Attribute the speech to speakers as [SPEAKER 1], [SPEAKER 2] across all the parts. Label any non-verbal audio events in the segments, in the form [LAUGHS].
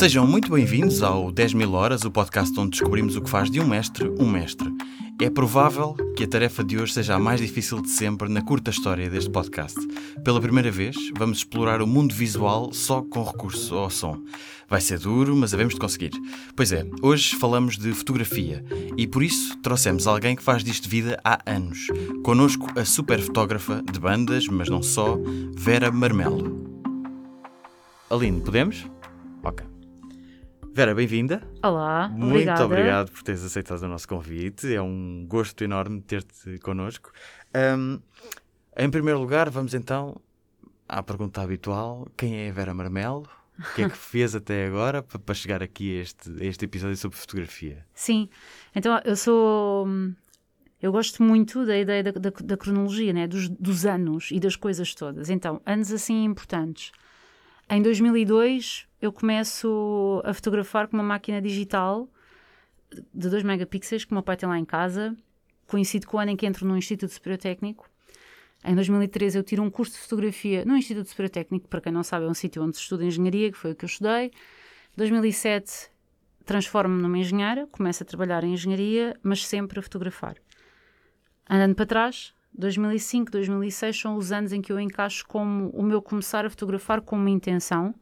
[SPEAKER 1] Sejam muito bem-vindos ao 10 mil horas, o podcast onde descobrimos o que faz de um mestre um mestre. É provável que a tarefa de hoje seja a mais difícil de sempre na curta história deste podcast. Pela primeira vez, vamos explorar o mundo visual só com recurso ao som. Vai ser duro, mas havemos de conseguir. Pois é, hoje falamos de fotografia e por isso trouxemos alguém que faz disto vida há anos. Conosco a super fotógrafa de bandas, mas não só, Vera Marmelo. Aline, podemos? Ok. Vera, bem-vinda.
[SPEAKER 2] Olá,
[SPEAKER 1] Muito
[SPEAKER 2] obrigada.
[SPEAKER 1] obrigado por teres aceitado o nosso convite. É um gosto enorme ter-te connosco. Ahm, em primeiro lugar, vamos então à pergunta habitual: quem é a Vera Marmelo? O que é que [LAUGHS] fez até agora pa- para chegar aqui a este, a este episódio sobre fotografia?
[SPEAKER 2] Sim, então eu sou. hum, Eu gosto muito da ideia da, da- da cronologia, né? dos, dos anos e das coisas todas. Então, anos assim importantes. Em 2002, eu começo a fotografar com uma máquina digital de 2 megapixels que o meu pai tem lá em casa, coincide com o ano em que entro no Instituto Superior Técnico. Em 2013 eu tiro um curso de fotografia no Instituto Superior Técnico, para quem não sabe é um sítio onde se estuda engenharia, que foi o que eu estudei. 2007 transformo-me numa engenheira, começo a trabalhar em engenharia, mas sempre a fotografar. Andando para trás, 2005, 2006 são os anos em que eu encaixo como o meu começar a fotografar com uma intenção,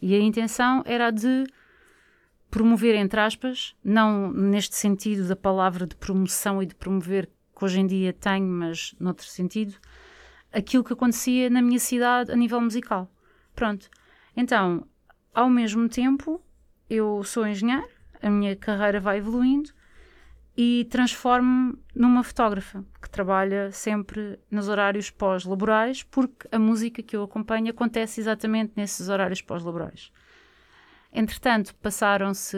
[SPEAKER 2] e a intenção era de promover, entre aspas, não neste sentido da palavra de promoção e de promover que hoje em dia tenho, mas noutro sentido, aquilo que acontecia na minha cidade a nível musical. Pronto. Então, ao mesmo tempo, eu sou engenheiro, a minha carreira vai evoluindo e transformo-me numa fotógrafa que trabalha sempre nos horários pós-laborais, porque a música que eu acompanho acontece exatamente nesses horários pós-laborais. Entretanto, passaram-se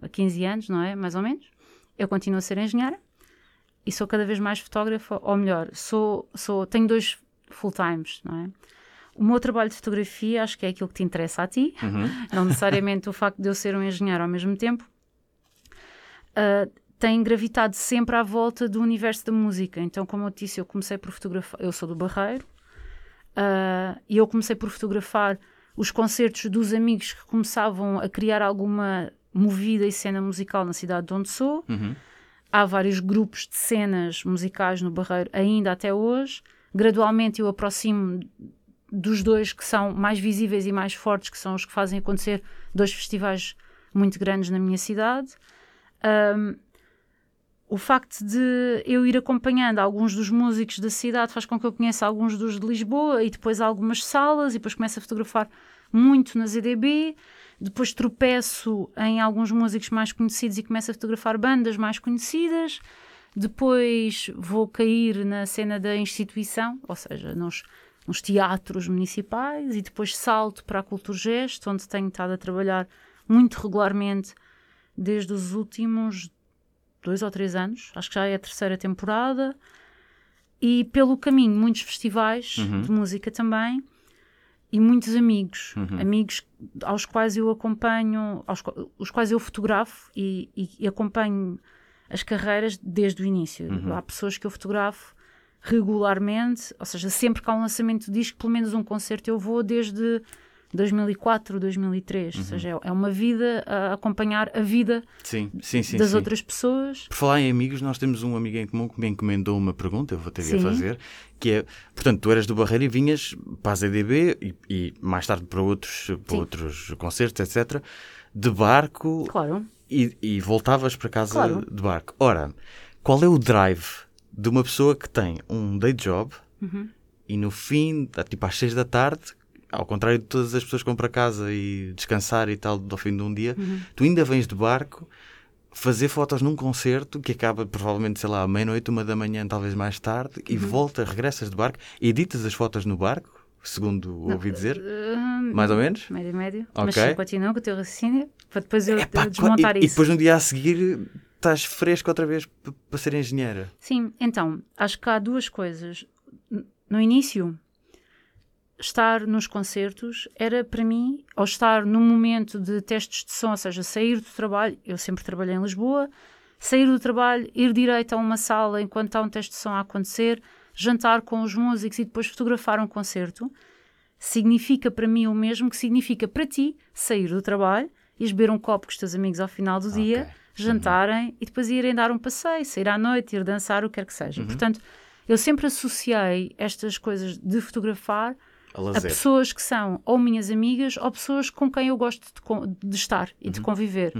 [SPEAKER 2] a 15 anos, não é? Mais ou menos. Eu continuo a ser engenheira e sou cada vez mais fotógrafa, ou melhor, sou, sou, tenho dois full-times, não é? O meu trabalho de fotografia, acho que é aquilo que te interessa a ti, não necessariamente o facto de eu ser um engenheiro ao mesmo tempo, ah, tem gravitado sempre à volta do universo da música. Então, como eu disse, eu comecei por fotografar, eu sou do Barreiro, ah, e eu comecei por fotografar os concertos dos amigos que começavam a criar alguma movida e cena musical na cidade de onde sou. Há vários grupos de cenas musicais no Barreiro ainda até hoje. Gradualmente eu aproximo dos dois que são mais visíveis e mais fortes, que são os que fazem acontecer dois festivais muito grandes na minha cidade. Ahm, o facto de eu ir acompanhando alguns dos músicos da cidade faz com que eu conheça alguns dos de Lisboa e depois algumas salas e depois começo a fotografar muito na ZDB. Depois tropeço em alguns músicos mais conhecidos e começo a fotografar bandas mais conhecidas. Depois vou cair na cena da instituição, ou seja, nos, nos teatros municipais, e depois salto para a Culturgest, onde tenho estado a trabalhar muito regularmente desde os últimos dois ou três anos, acho que já é a terceira temporada, e pelo caminho muitos festivais de música também e muitos amigos, amigos aos quais eu acompanho, aos os quais eu fotografo e, e- e acompanho as carreiras desde o início. Há pessoas que eu fotografo regularmente, ou seja, sempre que há um lançamento de disco, pelo menos um concerto eu vou desde 2004, 2003, ou seja, é- uma vida a acompanhar a vida
[SPEAKER 1] Sim, sim, sim.
[SPEAKER 2] das outras pessoas.
[SPEAKER 1] Por falar em amigos, nós temos um amigo em comum que me encomendou uma pergunta, eu vou ter que a fazer, que é, portanto, tu eras do Barreiro e vinhas para a ZDB e, e mais tarde para outros, para outros concertos, etc., de barco
[SPEAKER 2] Claro.
[SPEAKER 1] e, e voltavas para casa
[SPEAKER 2] Claro.
[SPEAKER 1] de barco. Ora, qual é o drive de uma pessoa que tem um day job
[SPEAKER 2] Uhum.
[SPEAKER 1] e no fim, tipo às seis da tarde, ao contrário de todas as pessoas que vão para casa e descansar e tal ao fim de um dia,
[SPEAKER 2] Uhum.
[SPEAKER 1] tu ainda vens de barco fazer fotos num concerto que acaba provavelmente, sei lá, à meia-noite, uma da manhã, talvez mais tarde, e
[SPEAKER 2] Uhum.
[SPEAKER 1] volta, regressas de barco, editas as fotos no barco, segundo ouvi dizer,
[SPEAKER 2] Uh,
[SPEAKER 1] mais ou menos.
[SPEAKER 2] Médio, médio. Mas
[SPEAKER 1] Ok.
[SPEAKER 2] sim, continua com o teu raciocínio para depois eu,
[SPEAKER 1] Epá,
[SPEAKER 2] desmontar
[SPEAKER 1] e, e
[SPEAKER 2] isso.
[SPEAKER 1] depois no dia a seguir estás fresco outra vez para ser engenheira.
[SPEAKER 2] Sim, então, acho que há duas coisas. No início, estar nos concertos era para mim, ou estar num momento de testes de som, ou seja, sair do trabalho, eu sempre trabalhei em Lisboa, sair do trabalho, ir direito a uma sala enquanto há um teste de som a acontecer, jantar com os músicos e depois fotografar um concerto, significa para mim o mesmo que significa para ti sair do trabalho, ias beber um copo com os teus amigos ao final do dia,
[SPEAKER 1] Ok.
[SPEAKER 2] jantarem e depois irem dar um passeio, sair à noite, ir dançar, o que quer que seja. Portanto, eu sempre associei estas coisas de fotografar
[SPEAKER 1] A
[SPEAKER 2] a pessoas que são ou minhas amigas ou pessoas com quem eu gosto de, de estar e
[SPEAKER 1] Uhum.
[SPEAKER 2] de conviver.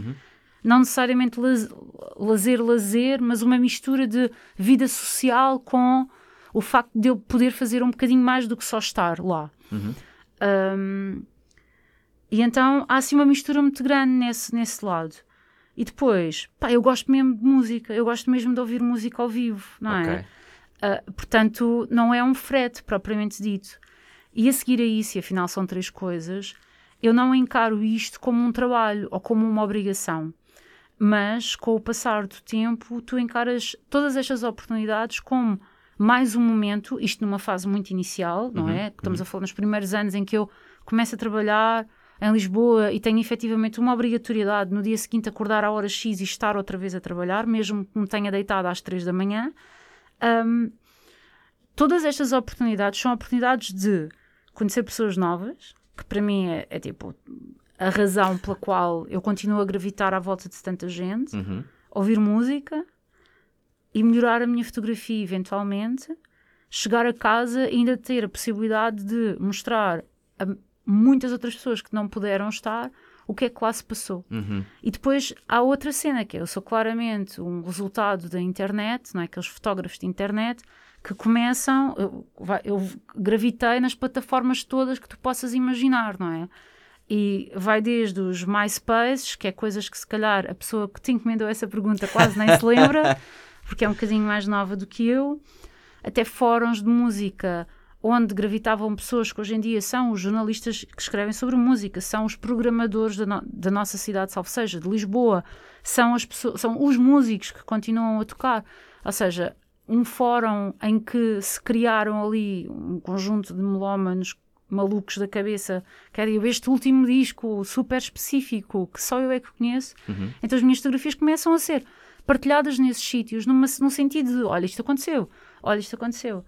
[SPEAKER 2] Não necessariamente laz- lazer, lazer, mas uma mistura de vida social com o facto de eu poder fazer um bocadinho mais do que só estar lá.
[SPEAKER 1] Uhum.
[SPEAKER 2] Um, e então há assim uma mistura muito grande nesse, nesse lado. E depois, pá, eu gosto mesmo de música, eu gosto mesmo de ouvir música ao vivo, não é?
[SPEAKER 1] Ok.
[SPEAKER 2] Uh, portanto, não é um frete propriamente dito. E a seguir a isso, e afinal são três coisas, eu não encaro isto como um trabalho ou como uma obrigação. Mas com o passar do tempo, tu encaras todas estas oportunidades como mais um momento, isto numa fase muito inicial, não é? Estamos a falar nos primeiros anos em que eu começo a trabalhar em Lisboa e tenho efetivamente uma obrigatoriedade no dia seguinte acordar à hora X e estar outra vez a trabalhar, mesmo que me tenha deitado às três da manhã. Um, todas estas oportunidades são oportunidades de conhecer pessoas novas, que para mim é, é tipo a razão pela qual eu continuo a gravitar à volta de tanta gente,
[SPEAKER 1] Uhum.
[SPEAKER 2] ouvir música e melhorar a minha fotografia eventualmente, chegar a casa e ainda ter a possibilidade de mostrar a muitas outras pessoas que não puderam estar o que é que lá se passou.
[SPEAKER 1] Uhum.
[SPEAKER 2] E depois há outra cena que é, eu sou claramente um resultado da internet, não é? Aqueles fotógrafos de internet que começam, eu, eu gravitei nas plataformas todas que tu possas imaginar, não é? E vai desde os MySpaces, que é coisas que se calhar a pessoa que te encomendou essa pergunta quase nem se lembra, [LAUGHS] porque é um bocadinho mais nova do que eu, até fóruns de música onde gravitavam pessoas que hoje em dia são os jornalistas que escrevem sobre música, são os programadores da, no- da nossa cidade, salvo seja, de Lisboa, são, as pessoas, são os músicos que continuam a tocar. Ou seja, um fórum em que se criaram ali um conjunto de melómanos malucos da cabeça, que era este último disco super específico que só eu é que conheço. Então as minhas fotografias começam a ser partilhadas nesses sítios, numa, no sentido de: olha, isto aconteceu, olha, isto aconteceu.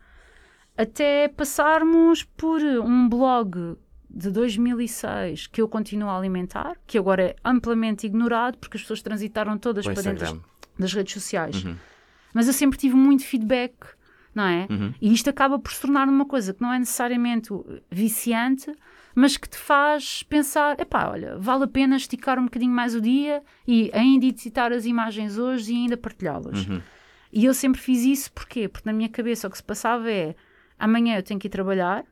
[SPEAKER 2] Até passarmos por um blog de 2006 que eu continuo a alimentar, que agora é amplamente ignorado porque as pessoas transitaram todas
[SPEAKER 1] O
[SPEAKER 2] para dentro das, das redes sociais. Mas eu sempre tive muito feedback, não é? E isto acaba por se tornar uma coisa que não é necessariamente viciante, mas que te faz pensar: epá, olha, vale a pena esticar um bocadinho mais o dia e ainda editar as imagens hoje e ainda partilhá-las. E eu sempre fiz isso porquê? Porque na minha cabeça o que se passava é: amanhã eu tenho que ir trabalhar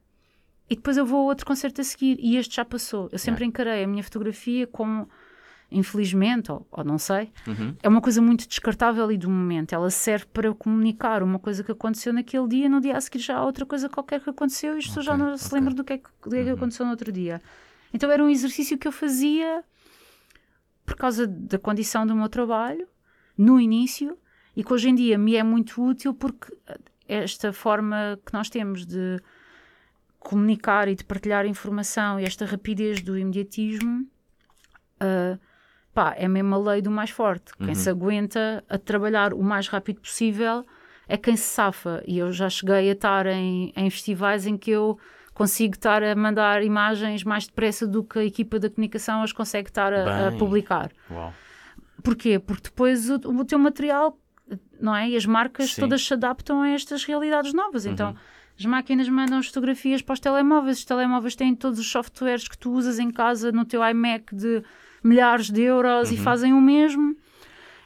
[SPEAKER 2] e depois eu vou a outro concerto a seguir. E este já passou. Eu sempre encarei a minha fotografia como, infelizmente, ou, ou não sei, é uma coisa muito descartável e do momento. Ela serve para comunicar uma coisa que aconteceu naquele dia, no dia a seguir já há outra coisa qualquer que aconteceu e as pessoas já
[SPEAKER 1] Ok,
[SPEAKER 2] não se
[SPEAKER 1] ok.
[SPEAKER 2] lembram do que, é que, do que é aconteceu no outro dia. Então era um exercício que eu fazia por causa da condição do meu trabalho, no início, e que hoje em dia me é muito útil porque esta forma que nós temos de comunicar e de partilhar informação e esta rapidez do imediatismo ah, pá, é mesmo a lei do mais forte. Quem se aguenta a trabalhar o mais rápido possível é quem se safa. E eu já cheguei a estar em, em festivais em que eu consigo estar a mandar imagens mais depressa do que a equipa da comunicação as consegue estar a, a publicar.
[SPEAKER 1] Uau.
[SPEAKER 2] Porquê? Porque depois o, o teu material, não é? E as marcas
[SPEAKER 1] Sim.
[SPEAKER 2] todas se adaptam a estas realidades novas. Então, as máquinas mandam as fotografias para os telemóveis, os telemóveis têm todos os softwares que tu usas em casa no teu iMac de milhares de euros e fazem o mesmo.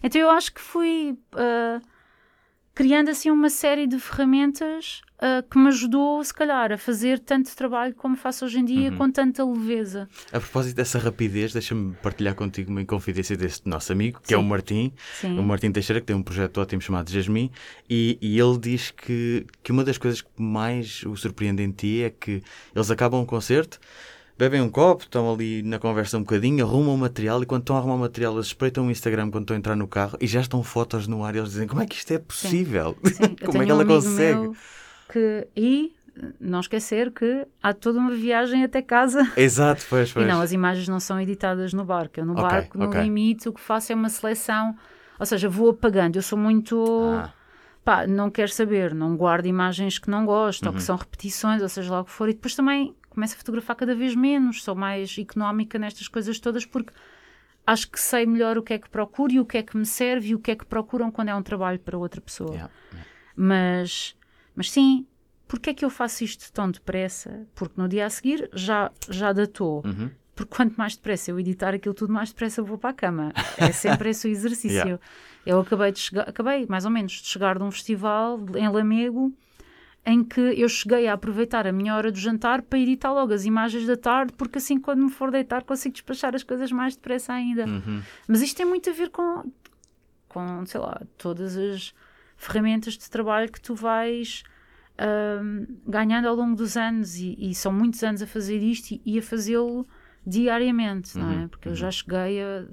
[SPEAKER 2] Então, eu acho que fui ah, criando assim uma série de ferramentas ah, que me ajudou, se calhar, a fazer tanto trabalho como faço hoje em dia, com tanta leveza.
[SPEAKER 1] A propósito dessa rapidez, deixa-me partilhar contigo uma inconfidência deste nosso amigo, que é
[SPEAKER 2] Sim.
[SPEAKER 1] o Martim,
[SPEAKER 2] Sim.
[SPEAKER 1] o Martim Teixeira, que tem um projeto ótimo chamado Jasmine, e, e ele diz que, que uma das coisas que mais o surpreende em ti é que eles acabam um concerto, bebem um copo, estão ali na conversa um bocadinho, arrumam o material, e quando estão a arrumar o material, eles espreitam o Instagram quando estão a entrar no carro e já estão fotos no ar e eles dizem como é que isto é possível?
[SPEAKER 2] Sim, [LAUGHS]
[SPEAKER 1] como é que
[SPEAKER 2] um
[SPEAKER 1] ela
[SPEAKER 2] amigo
[SPEAKER 1] consegue?
[SPEAKER 2] que e não esquecer que há toda uma viagem até casa.
[SPEAKER 1] Exato, pois,
[SPEAKER 2] E
[SPEAKER 1] pois.
[SPEAKER 2] não, as imagens não são editadas no barco. Eu no
[SPEAKER 1] Ok,
[SPEAKER 2] barco, no
[SPEAKER 1] ok.
[SPEAKER 2] limite, o que faço é uma seleção. Ou seja, vou apagando. Eu sou muito.
[SPEAKER 1] Ah.
[SPEAKER 2] Pá, não quero saber. Não guardo imagens que não gosto
[SPEAKER 1] Uhum.
[SPEAKER 2] ou que são repetições, ou seja lá o que for. E depois também começo a fotografar cada vez menos. Sou mais económica nestas coisas todas porque acho que sei melhor o que é que procuro e o que é que me serve e o que é que procuram quando é um trabalho para outra pessoa.
[SPEAKER 1] Yeah.
[SPEAKER 2] Mas, mas sim, porque é que eu faço isto tão depressa? Porque no dia a seguir já, já datou.
[SPEAKER 1] Uhum.
[SPEAKER 2] Porque quanto mais depressa eu editar aquilo tudo, mais depressa eu vou para a cama. É sempre esse o exercício. [LAUGHS]
[SPEAKER 1] Yeah.
[SPEAKER 2] Eu acabei de chegar, acabei mais ou menos de chegar de um festival em Lamego em que eu cheguei a aproveitar a minha hora do jantar para editar logo as imagens da tarde, porque assim quando me for deitar consigo despachar as coisas mais depressa ainda.
[SPEAKER 1] Uhum.
[SPEAKER 2] Mas isto tem muito a ver com, com sei lá, todas as ferramentas de trabalho que tu vais ahm, ganhando ao longo dos anos e, e são muitos anos a fazer isto e, e a fazê-lo diariamente, não é?
[SPEAKER 1] Uhum,
[SPEAKER 2] Porque eu já cheguei a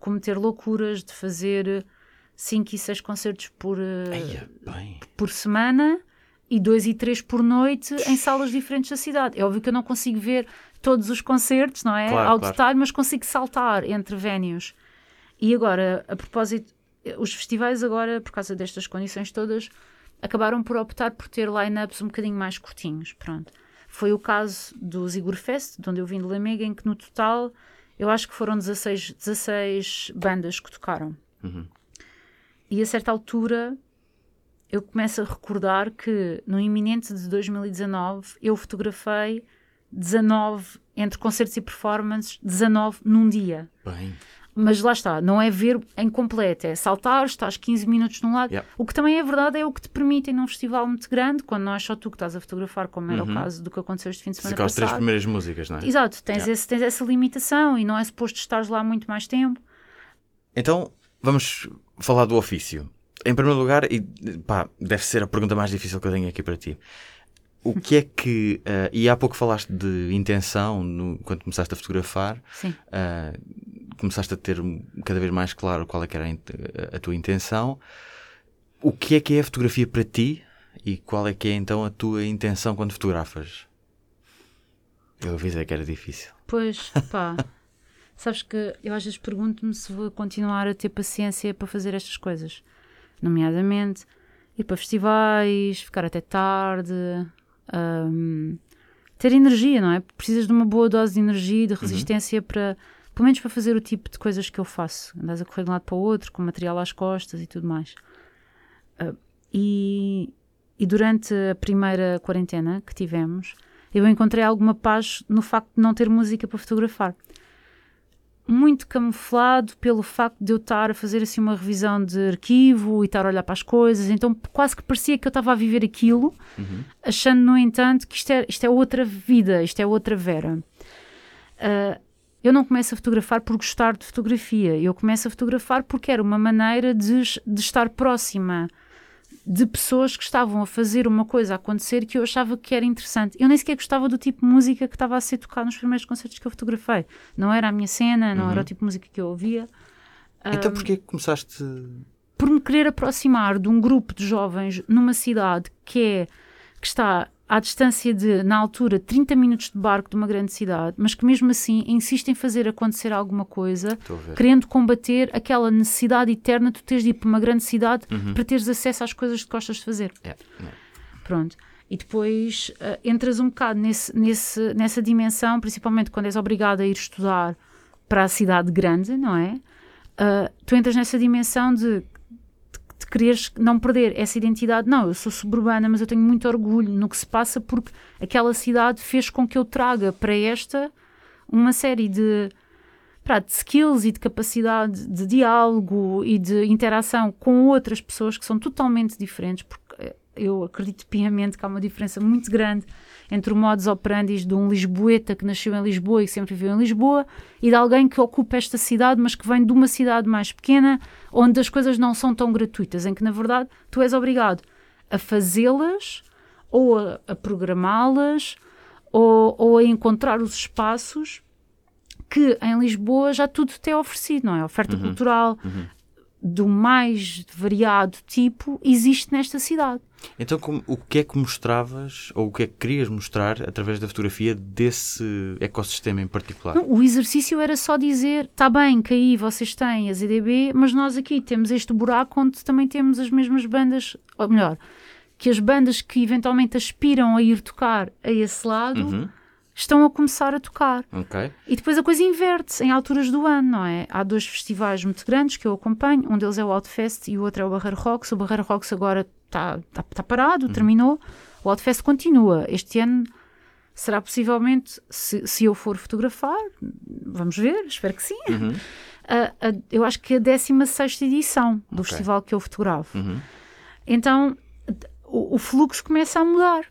[SPEAKER 2] cometer loucuras de fazer 5 e 6 concertos por, eh,
[SPEAKER 1] Eia, bem.
[SPEAKER 2] por semana e dois e três por noite em salas diferentes da cidade. É óbvio que eu não consigo ver todos os concertos, não é?
[SPEAKER 1] Claro,
[SPEAKER 2] Ao
[SPEAKER 1] claro.
[SPEAKER 2] detalhe, mas consigo saltar entre vénios. E agora, a propósito, os festivais agora, por causa destas condições todas, acabaram por optar por ter line-ups um bocadinho mais curtinhos, pronto. Foi o caso do Zigor Fest, de onde eu vim de Lamega, em que no total eu acho que foram 16, 16 bandas que tocaram.
[SPEAKER 1] Uhum.
[SPEAKER 2] E a certa altura eu começo a recordar que no iminente de 2019 eu fotografei 19, entre concertos e performances, 19 num dia.
[SPEAKER 1] Bem.
[SPEAKER 2] Mas lá está, não é ver em completo, é saltar, estás 15 minutos num lado.
[SPEAKER 1] Yeah.
[SPEAKER 2] O que também é verdade é o que te permite num festival muito grande, quando não é só tu que estás a fotografar, como era
[SPEAKER 1] Uhum.
[SPEAKER 2] o caso do que aconteceu este fim de semana
[SPEAKER 1] aquelas três
[SPEAKER 2] passado.
[SPEAKER 1] primeiras músicas, não é?
[SPEAKER 2] Exato, tens,
[SPEAKER 1] Yeah.
[SPEAKER 2] esse, tens essa limitação e não é suposto estares lá muito mais tempo.
[SPEAKER 1] Então, vamos falar do ofício. Em primeiro lugar, e pá, deve ser a pergunta mais difícil que eu tenho aqui para ti. O que é que. eh, e há pouco falaste de intenção no- quando começaste a fotografar.
[SPEAKER 2] Sim.
[SPEAKER 1] eh, começaste a ter cada vez mais claro qual é que era a tua intenção. O que é que é a fotografia para ti e qual é que é então a tua intenção quando fotografas? Eu avisei que era difícil.
[SPEAKER 2] Pois, [LAUGHS] pá. Sabes que eu às vezes pergunto-me se vou continuar a ter paciência para fazer estas coisas. Nomeadamente, ir para festivais, ficar até tarde, hum, ter energia, não é? Precisas de uma boa dose de energia de resistência para, pelo menos para fazer o tipo de coisas que eu faço. Andas a correr de um lado para o outro, com material às costas e tudo mais. Ah, e, e durante a primeira quarentena que tivemos, eu encontrei alguma paz no facto de não ter música para fotografar. Muito camuflado pelo facto de eu estar a fazer assim uma revisão de arquivo e estar a olhar para as coisas, então quase que parecia que eu estava a viver aquilo, achando, no entanto, que isto é, isto é outra vida, isto é outra Vera. Ah, eu não começo a fotografar por gostar de fotografia, eu começo a fotografar porque era uma maneira de, de estar próxima de pessoas que estavam a fazer uma coisa acontecer que eu achava que era interessante. Eu nem sequer gostava do tipo de música que estava a ser tocado nos primeiros concertos que eu fotografei. Não era a minha cena, não era o tipo de música que eu ouvia.
[SPEAKER 1] Então porquê que começaste.
[SPEAKER 2] Por me querer aproximar de um grupo de jovens numa cidade que é que está à distância de, na altura, 30 minutos de barco de uma grande cidade, mas que mesmo assim insiste em fazer acontecer alguma coisa, querendo combater aquela necessidade eterna de tu teres de ir para uma grande cidade para teres acesso às coisas que gostas de fazer.
[SPEAKER 1] É, é.
[SPEAKER 2] Pronto. E depois ah, entras um bocado nesse, nesse, nessa dimensão, principalmente quando és obrigado a ir estudar para a cidade grande, não é? Ah, tu entras nessa dimensão de quereres não perder essa identidade. Não, eu sou suburbana, mas eu tenho muito orgulho no que se passa porque aquela cidade fez com que eu traga para esta uma série de, pá, de skills e de capacidade de diálogo e de interação com outras pessoas que são totalmente diferentes, porque eu acredito piamente que há uma diferença muito grande entre o modus operandi de um lisboeta que nasceu em Lisboa e que sempre viveu em Lisboa e de alguém que ocupa esta cidade, mas que vem de uma cidade mais pequena, onde as coisas não são tão gratuitas, em que na verdade tu és obrigado a fazê-las ou a, a programá-las ou, ou a encontrar os espaços que em Lisboa já tudo te é oferecido, não é? Oferta cultural do mais variado tipo existe nesta cidade.
[SPEAKER 1] Então, como- o que é que mostravas, ou o que é que querias mostrar através da fotografia desse ecossistema em particular?
[SPEAKER 2] Não, o exercício era só dizer: está bem, que aí vocês têm as EDB, mas nós aqui temos este buraco onde também temos as mesmas bandas, ou melhor, que as bandas que eventualmente aspiram a ir tocar a esse lado
[SPEAKER 1] Uhum.
[SPEAKER 2] Estão a começar a tocar.
[SPEAKER 1] Ok.
[SPEAKER 2] E depois a coisa inverte-se em alturas do ano, não é? Há dois festivais muito grandes que eu acompanho, um deles é o Outfest e o outro é o Barreiro Rocks. O Barreiro Rocks agora está tá, tá parado, terminou. O Outfest continua. Este ano será possivelmente, se, se eu for fotografar, vamos ver, espero que sim. [LAUGHS] A- a- eu acho que a 16 edição do
[SPEAKER 1] Ok.
[SPEAKER 2] festival que eu fotografo.
[SPEAKER 1] Uhum.
[SPEAKER 2] Então o, o fluxo começa a mudar.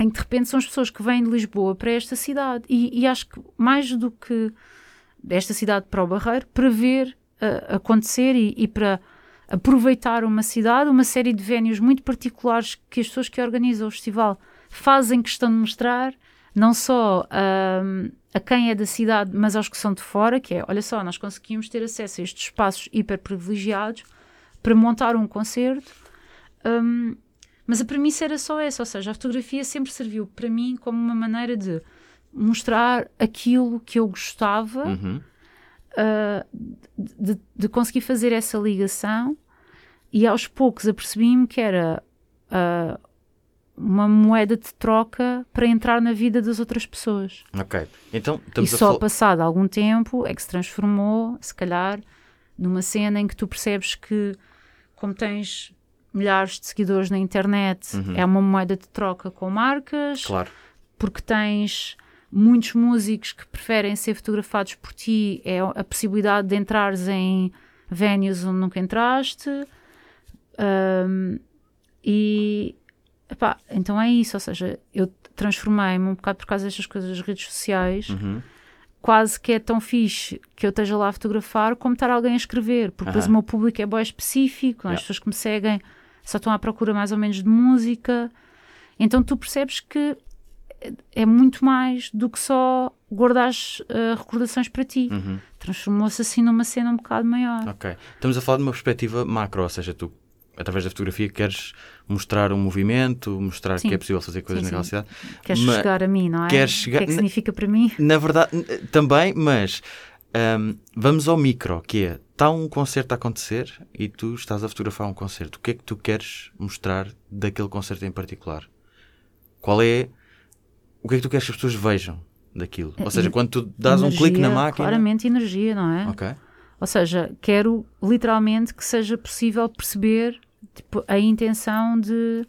[SPEAKER 2] Em que de repente são as pessoas que vêm de Lisboa para esta cidade. E, e acho que mais do que desta cidade para o Barreiro, para ver ah, acontecer e, e para aproveitar uma cidade, uma série de vénios muito particulares que as pessoas que organizam o festival fazem questão de mostrar, não só ahm, a quem é da cidade, mas aos que são de fora, que é, olha só, nós conseguimos ter acesso a estes espaços hiper privilegiados para montar um concerto. Hum, mas a premissa era só essa, ou seja, a fotografia sempre serviu para mim como uma maneira de mostrar aquilo que eu gostava,
[SPEAKER 1] Uhum.
[SPEAKER 2] ah, de, de conseguir fazer essa ligação e aos poucos apercebi-me que era ah, uma moeda de troca para entrar na vida das outras pessoas.
[SPEAKER 1] Ok. Então,
[SPEAKER 2] E só passado algum tempo é que se transformou, se calhar, numa cena em que tu percebes que, como tens milhares de seguidores na internet, é uma moeda de troca com marcas,
[SPEAKER 1] Claro.
[SPEAKER 2] porque tens muitos músicos que preferem ser fotografados por ti, é a possibilidade de entrares em venues onde nunca entraste. Ahm, e epá, então é isso, ou seja, eu transformei-me um bocado por causa destas coisas das redes sociais,
[SPEAKER 1] Uhum.
[SPEAKER 2] quase que é tão fixe que eu esteja lá a fotografar como estar alguém a escrever, porque depois o meu público é bem específico, é? as
[SPEAKER 1] Yeah.
[SPEAKER 2] pessoas que me seguem só estão à procura mais ou menos de música, então tu percebes que é muito mais do que só guardar recordações para ti.
[SPEAKER 1] Uhum.
[SPEAKER 2] Transformou-se assim numa cena um bocado maior.
[SPEAKER 1] Ok. Estamos a falar de uma perspectiva macro, ou seja, tu, através da fotografia, queres mostrar um movimento, mostrar
[SPEAKER 2] Sim.
[SPEAKER 1] que é possível fazer coisas
[SPEAKER 2] Sim,
[SPEAKER 1] naquela
[SPEAKER 2] sim.
[SPEAKER 1] cidade.
[SPEAKER 2] Queres
[SPEAKER 1] Ma-
[SPEAKER 2] chegar a mim, não é?
[SPEAKER 1] queres
[SPEAKER 2] O
[SPEAKER 1] chegar-
[SPEAKER 2] que é que significa para mim?
[SPEAKER 1] Na verdade, também, mas ahm, vamos ao micro, que é, está um concerto a acontecer e tu estás a fotografar um concerto. O que é que tu queres mostrar daquele concerto em particular? Qual é... O que é que tu queres que as pessoas vejam daquilo? Ou seja, quando tu dás um clique na
[SPEAKER 2] Energia,
[SPEAKER 1] máquina...
[SPEAKER 2] Claramente energia, não é?
[SPEAKER 1] Ok.
[SPEAKER 2] Ou seja, quero literalmente que seja possível perceber tipo, a intenção de,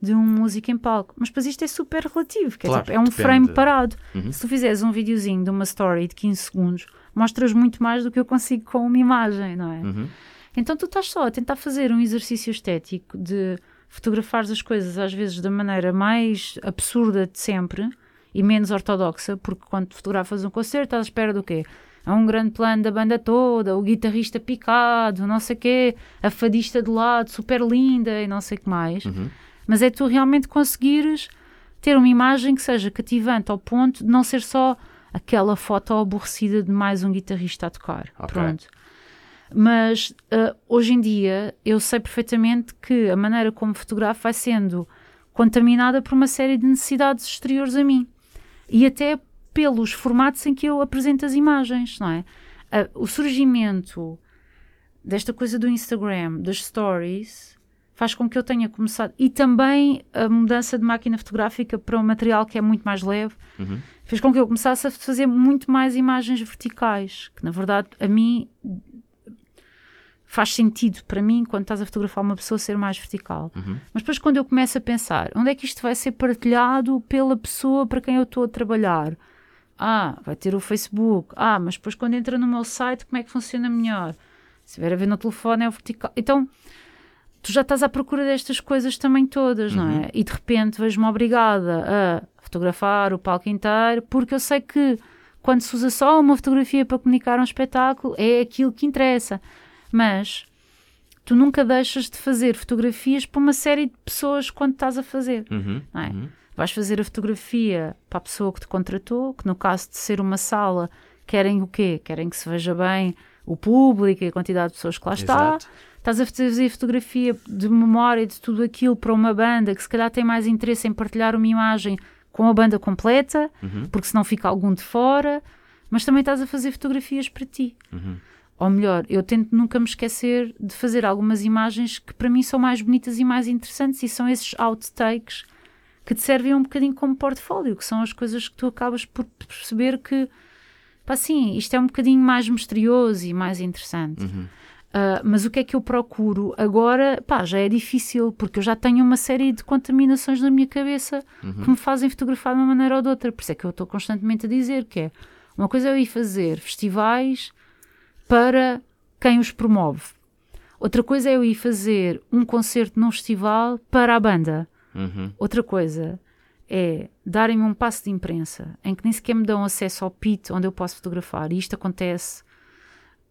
[SPEAKER 2] de um músico em palco. Mas depois isto é super relativo, que é,
[SPEAKER 1] Claro,
[SPEAKER 2] tipo, é um
[SPEAKER 1] depende.
[SPEAKER 2] frame parado.
[SPEAKER 1] Uhum.
[SPEAKER 2] Se tu fizeres um videozinho de uma story de 15 segundos, mostras muito mais do que eu consigo com uma imagem, não é?
[SPEAKER 1] Uhum.
[SPEAKER 2] Então tu estás só a tentar fazer um exercício estético de fotografares as coisas às vezes da maneira mais absurda de sempre e menos ortodoxa, porque quando fotografas um concerto estás à espera do quê? Há um grande plano da banda toda, o guitarrista picado, não sei o quê, a fadista de lado, super linda e não sei o que mais.
[SPEAKER 1] Uhum.
[SPEAKER 2] Mas é tu realmente conseguires ter uma imagem que seja cativante ao ponto de não ser só aquela foto aborrecida de mais um guitarrista a tocar.
[SPEAKER 1] Ok.
[SPEAKER 2] Pronto. Mas ah, hoje em dia eu sei perfeitamente que a maneira como fotografo vai sendo contaminada por uma série de necessidades exteriores a mim e até pelos formatos em que eu apresento as imagens, não é? Ah, o surgimento desta coisa do Instagram, das stories, faz com que eu tenha começado. E também a mudança de máquina fotográfica para um material que é muito mais leve
[SPEAKER 1] Uhum.
[SPEAKER 2] Fez com que eu começasse a fazer muito mais imagens verticais, que na verdade a mim faz sentido para mim quando estás a fotografar uma pessoa ser mais vertical.
[SPEAKER 1] Uhum.
[SPEAKER 2] Mas depois quando eu começo a pensar, onde é que isto vai ser partilhado pela pessoa para quem eu estou a trabalhar? Ah, vai ter o Facebook. Ah, mas depois quando entra no meu site, como é que funciona melhor? Se vier a ver no telefone é o vertical. Então, tu já estás à procura destas coisas também todas, não é? E de repente vejo-me obrigada a fotografar o palco inteiro, porque eu sei que quando se usa só uma fotografia para comunicar um espetáculo, é aquilo que interessa. Mas tu nunca deixas de fazer fotografias para uma série de pessoas quando estás a fazer.
[SPEAKER 1] Uhum.
[SPEAKER 2] Não é?
[SPEAKER 1] Uhum.
[SPEAKER 2] Vais fazer a fotografia para a pessoa que te contratou, que no caso de ser uma sala, querem o quê? Querem que se veja bem o público e a quantidade de pessoas que lá está. Estás a fazer fotografia de memória de tudo aquilo para uma banda que se calhar tem mais interesse em partilhar uma imagem com a banda completa,
[SPEAKER 1] Uhum.
[SPEAKER 2] porque senão fica algum de fora, mas também estás a fazer fotografias para ti.
[SPEAKER 1] Uhum.
[SPEAKER 2] Ou melhor, eu tento nunca me esquecer de fazer algumas imagens que para mim são mais bonitas e mais interessantes, e são esses outtakes que te servem um bocadinho como portfólio, que são as coisas que tu acabas por perceber que, pá, sim, isto é um bocadinho mais misterioso e mais interessante.
[SPEAKER 1] Uhum.
[SPEAKER 2] Uh, mas o que é que eu procuro agora? Pá, já é difícil, porque eu já tenho uma série de contaminações na minha cabeça que me fazem fotografar de uma maneira ou de outra. Por isso é que eu estou constantemente a dizer que é uma coisa é eu ir fazer festivais para quem os promove. Outra coisa é eu ir fazer um concerto num festival para a banda.
[SPEAKER 1] Uhum.
[SPEAKER 2] Outra coisa é darem-me um passo de imprensa em que nem sequer me dão acesso ao pit onde eu posso fotografar. E isto acontece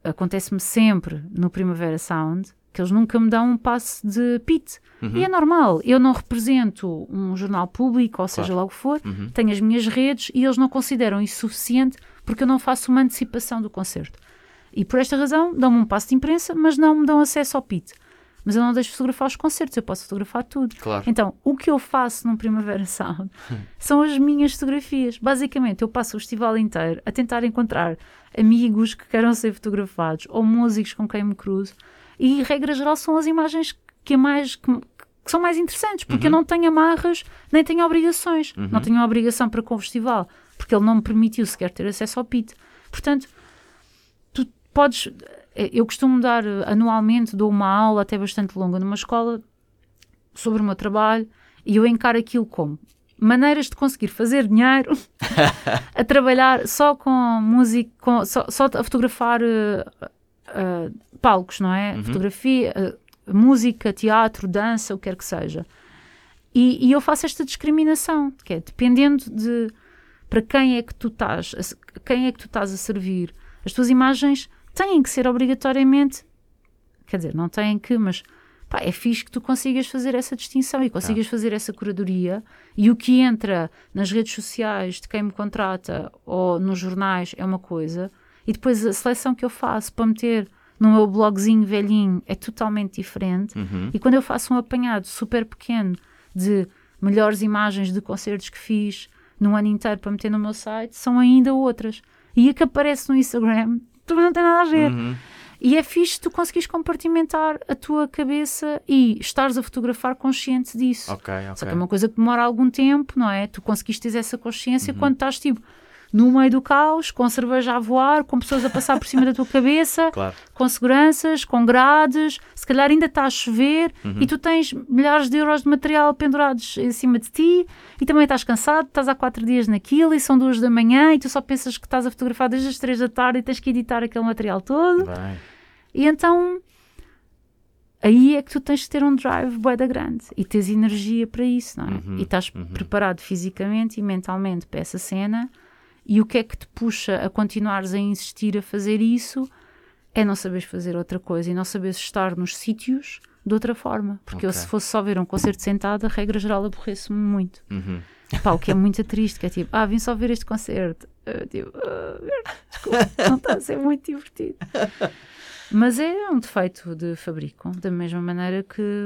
[SPEAKER 2] acontece-me sempre no Primavera Sound que eles nunca me dão um passe de pit. E é normal, eu não represento um jornal público, ou seja lá o que for,
[SPEAKER 1] Uhum.
[SPEAKER 2] tenho as minhas redes e eles não consideram isso suficiente porque eu não faço uma antecipação do concerto. E por esta razão dão-me um passo de imprensa, mas não me dão acesso ao pit. Mas eu não deixo fotografar os concertos, eu posso fotografar tudo.
[SPEAKER 1] Claro.
[SPEAKER 2] Então, o que eu faço num Primavera Sound [LAUGHS] são as minhas fotografias. Basicamente, eu passo o festival inteiro a tentar encontrar amigos que queiram ser fotografados ou músicos com quem me cruzo. E, regra geral, são as imagens que, é mais, que, que são mais interessantes, porque eu não tenho amarras nem tenho obrigações. Não tenho uma obrigação para com o festival, porque ele não me permitiu sequer ter acesso ao PIT. Portanto, tu podes. Eu costumo dar anualmente, dou uma aula até bastante longa numa escola sobre o meu trabalho e eu encaro aquilo como maneiras de conseguir fazer dinheiro [LAUGHS] a trabalhar só com música, com, só, só a fotografar eh, eh, palcos, não é? Fotografia, eh, música, teatro, dança, o que quer que seja. E, e eu faço esta discriminação, que é dependendo de para quem é que tu estás, a- quem é que tu estás a servir. As tuas imagens têm que ser obrigatoriamente, quer dizer, não têm que, mas pá, é fixe que tu consigas fazer essa distinção e consigas fazer essa curadoria e o que entra nas redes sociais de quem me contrata ou nos jornais é uma coisa e depois a seleção que eu faço para meter no meu blogzinho velhinho é totalmente diferente
[SPEAKER 1] Uhum.
[SPEAKER 2] e quando eu faço um apanhado super pequeno de melhores imagens de concertos que fiz num ano inteiro para meter no meu site, são ainda outras. E a que aparece no Instagram também não tem nada a ver.
[SPEAKER 1] Uhum.
[SPEAKER 2] E é fixe tu conseguires compartimentar a tua cabeça e estares a fotografar consciente disso.
[SPEAKER 1] Ok, ok.
[SPEAKER 2] Só que é uma coisa que demora algum tempo, não é? Tu conseguiste ter essa consciência
[SPEAKER 1] Uhum.
[SPEAKER 2] quando estás tipo no meio do caos, com cerveja a voar, com pessoas a passar por cima da tua cabeça, [LAUGHS]
[SPEAKER 1] Claro.
[SPEAKER 2] com seguranças, com grades, se calhar ainda está a chover
[SPEAKER 1] Uhum.
[SPEAKER 2] e tu tens milhares de euros de material pendurados em cima de ti e também estás cansado, estás há quatro dias naquilo e são duas da manhã e tu só pensas que estás a fotografar desde as três da tarde e tens que editar aquele material todo.
[SPEAKER 1] Bem.
[SPEAKER 2] E então aí é que tu tens de ter um drive bué da grande e tens energia para isso, não é?
[SPEAKER 1] Uhum,
[SPEAKER 2] E estás preparado fisicamente e mentalmente para essa cena. E o que é que te puxa a continuares a insistir a fazer isso é não saberes fazer outra coisa e não saberes estar nos sítios de outra forma. Porque eu,
[SPEAKER 1] Ok.
[SPEAKER 2] se fosse só ver um concerto sentado, a regra geral aborreço-me muito.
[SPEAKER 1] Uhum.
[SPEAKER 2] Pá, o que é muito triste, que é tipo, ah, vim só ver este concerto. Eu, tipo, ah, desculpa, não está a ser muito divertido. [LAUGHS] Mas é um defeito de fabrico, da mesma maneira que,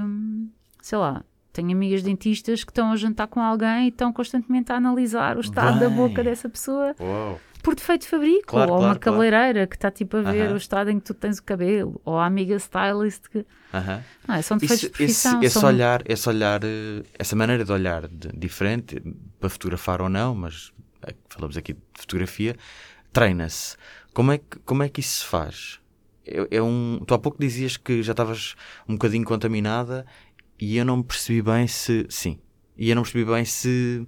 [SPEAKER 2] sei lá, tenho amigas dentistas que estão a jantar com alguém e estão constantemente a analisar o estado da
[SPEAKER 1] Bem.
[SPEAKER 2] boca dessa pessoa
[SPEAKER 1] Uau.
[SPEAKER 2] por defeito de fabrico.
[SPEAKER 1] Claro,
[SPEAKER 2] ou
[SPEAKER 1] claro,
[SPEAKER 2] uma
[SPEAKER 1] claro.
[SPEAKER 2] cabeleireira que está tipo a ver
[SPEAKER 1] Aham.
[SPEAKER 2] o estado em que tu tens o cabelo. Ou a amiga stylist que.
[SPEAKER 1] Aham.
[SPEAKER 2] Ah, são defeitos
[SPEAKER 1] Isso-
[SPEAKER 2] de profissão.
[SPEAKER 1] esse, esse
[SPEAKER 2] são-
[SPEAKER 1] olhar, esse olhar, eh, essa maneira de olhar de- diferente, para fotografar ou não, mas eh, falamos aqui de fotografia, treina-se. Como é que, como é que isso se faz? É, é um, tu há pouco dizias que já estavas um bocadinho contaminada e eu não percebi bem se. Sim. E eu não percebi bem se,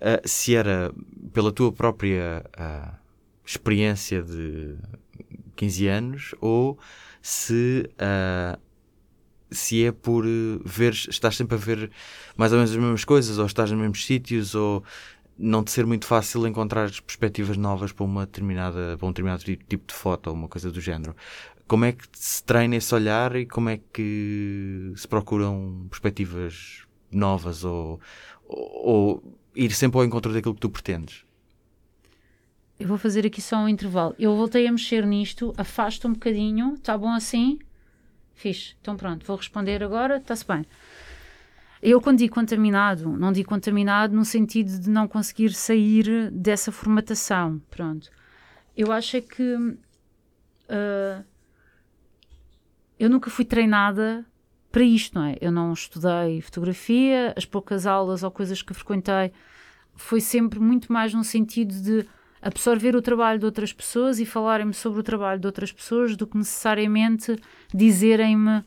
[SPEAKER 1] ah, se era pela tua própria ah, experiência de 15 anos ou se. ah, se é por eh, ver, estás sempre a ver mais ou menos as mesmas coisas, ou estás nos mesmos sítios, ou não te ser muito fácil encontrar perspectivas novas para uma determinada, para um determinado ti- tipo de foto ou uma coisa do género. Como é que se treina esse olhar e como é que se procuram perspectivas novas ou, ou, ou ir sempre ao encontro daquilo que tu pretendes?
[SPEAKER 2] Eu vou fazer aqui só um intervalo. Eu voltei a mexer nisto, afasta um bocadinho, está bom assim? Fixe, então pronto, vou responder agora, está-se bem. Eu, quando digo contaminado, não digo contaminado no sentido de não conseguir sair dessa formatação. Pronto. Eu acho é que ah, eu nunca fui treinada para isto, não é? Eu não estudei fotografia, as poucas aulas ou coisas que frequentei foi sempre muito mais no sentido de absorver o trabalho de outras pessoas e falarem-me sobre o trabalho de outras pessoas do que necessariamente dizerem-me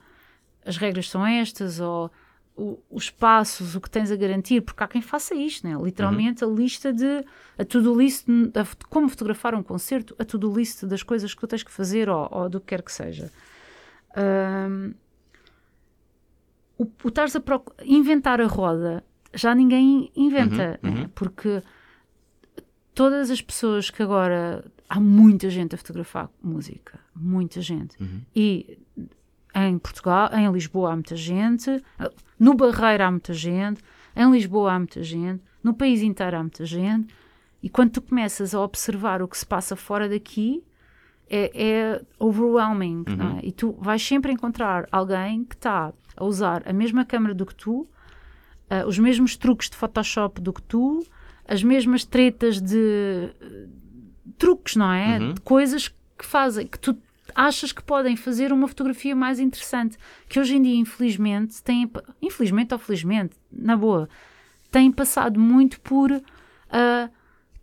[SPEAKER 2] as regras são estas ou o, os passos, o que tens a garantir, porque há quem faça isto, né? literalmente uhum. a lista de a tudo list de como fotografar um concerto, a tudo list das coisas que tu tens que fazer ou, ou do que quer que seja. Um, o, o estares a inventar a roda já ninguém inventa, uhum, né? uhum. porque todas as pessoas que agora há muita gente a fotografar música, muita gente. Uhum. E em Portugal, em Lisboa há muita gente, no Barreiro há muita gente, em Lisboa há muita gente, no país inteiro há muita gente. E quando tu começas a observar o que se passa fora daqui, é, é overwhelming. Uhum. É? E tu vais sempre encontrar alguém que está a usar a mesma câmera do que tu, uh, os mesmos truques de Photoshop do que tu, as mesmas tretas de uh, truques, não é? Uhum. De coisas que fazem, que tu achas que podem fazer uma fotografia mais interessante. Que hoje em dia, infelizmente, têm, infelizmente ou felizmente, na boa, têm passado muito por uh,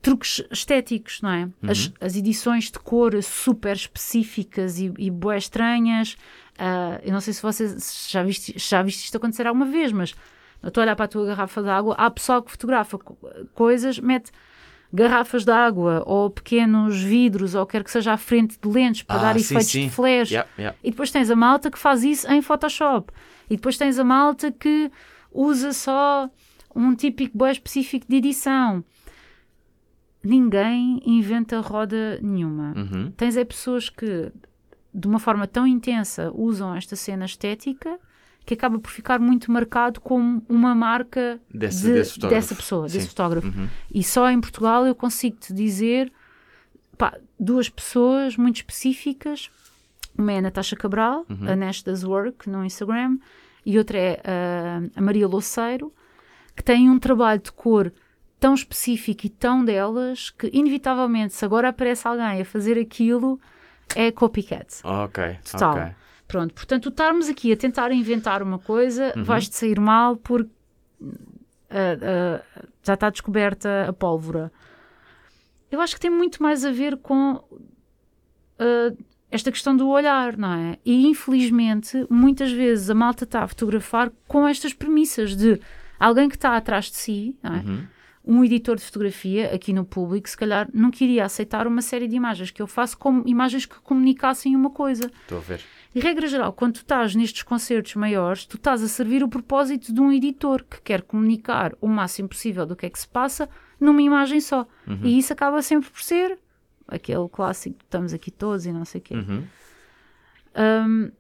[SPEAKER 2] truques estéticos, não é? Uhum. As, as, edições de cor super específicas e, e estranhas. Uh, eu não sei se vocês já viste, já viste isto acontecer alguma vez, mas eu estou a olhar para a tua garrafa de água, há pessoal que fotografa coisas, mete garrafas de água ou pequenos vidros ou quer que seja à frente de lentes para ah, dar sim, efeitos sim. de flash. Yeah, yeah. E depois tens a malta que faz isso em Photoshop. E depois tens a malta que usa só um típico bem específico de edição. Ninguém inventa roda nenhuma. Uhum. Tens é pessoas que, de uma forma tão intensa, usam esta cena estética que acaba por ficar muito marcado como uma marca desse, de, desse dessa pessoa, Sim. desse fotógrafo. Uhum. E só em Portugal eu consigo te dizer pá, duas pessoas muito específicas. Uma é a Natasha Cabral, uhum. a Nash Does Work no Instagram, e outra é a, a Maria Louceiro, que tem um trabalho de cor tão específico e tão delas que, inevitavelmente, se agora aparece alguém a fazer aquilo, é copycat.
[SPEAKER 1] Ok.
[SPEAKER 2] Total. Okay. Pronto, portanto, estarmos aqui a tentar inventar uma coisa, uhum. vais-te sair mal porque uh, uh, já está descoberta a pólvora. Eu acho que tem muito mais a ver com uh, esta questão do olhar, não é? E infelizmente, muitas vezes a malta está a fotografar com estas premissas de alguém que está atrás de si, não é? Uhum um editor de fotografia aqui no público, se calhar, não queria aceitar uma série de imagens que eu faço como imagens que comunicassem uma coisa.
[SPEAKER 1] Estou a ver.
[SPEAKER 2] E regra geral, quando tu estás nestes concertos maiores, tu estás a servir o propósito de um editor que quer comunicar o máximo possível do que é que se passa numa imagem só. Uhum. E isso acaba sempre por ser aquele clássico, estamos aqui todos e não sei o quê. Uhum. Um,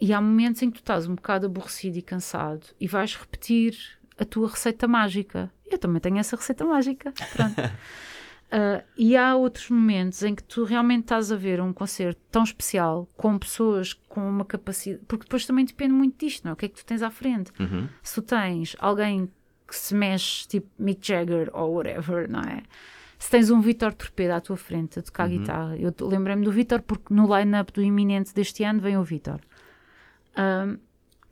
[SPEAKER 2] e há momentos em que tu estás um bocado aborrecido e cansado e vais repetir a tua receita mágica. Eu também tenho essa receita mágica. Pronto. [LAUGHS] Uh, e há outros momentos em que tu realmente estás a ver um concerto tão especial com pessoas com uma capacidade. Porque depois também depende muito disto, não é? O que é que tu tens à frente? Uhum. Se tu tens alguém que se mexe, tipo Mick Jagger ou whatever, não é? Se tens um Vitor Torpedo à tua frente a tocar uhum. guitarra, eu lembrei-me do Vitor porque no line-up do iminente deste ano vem o Vitor. Uh,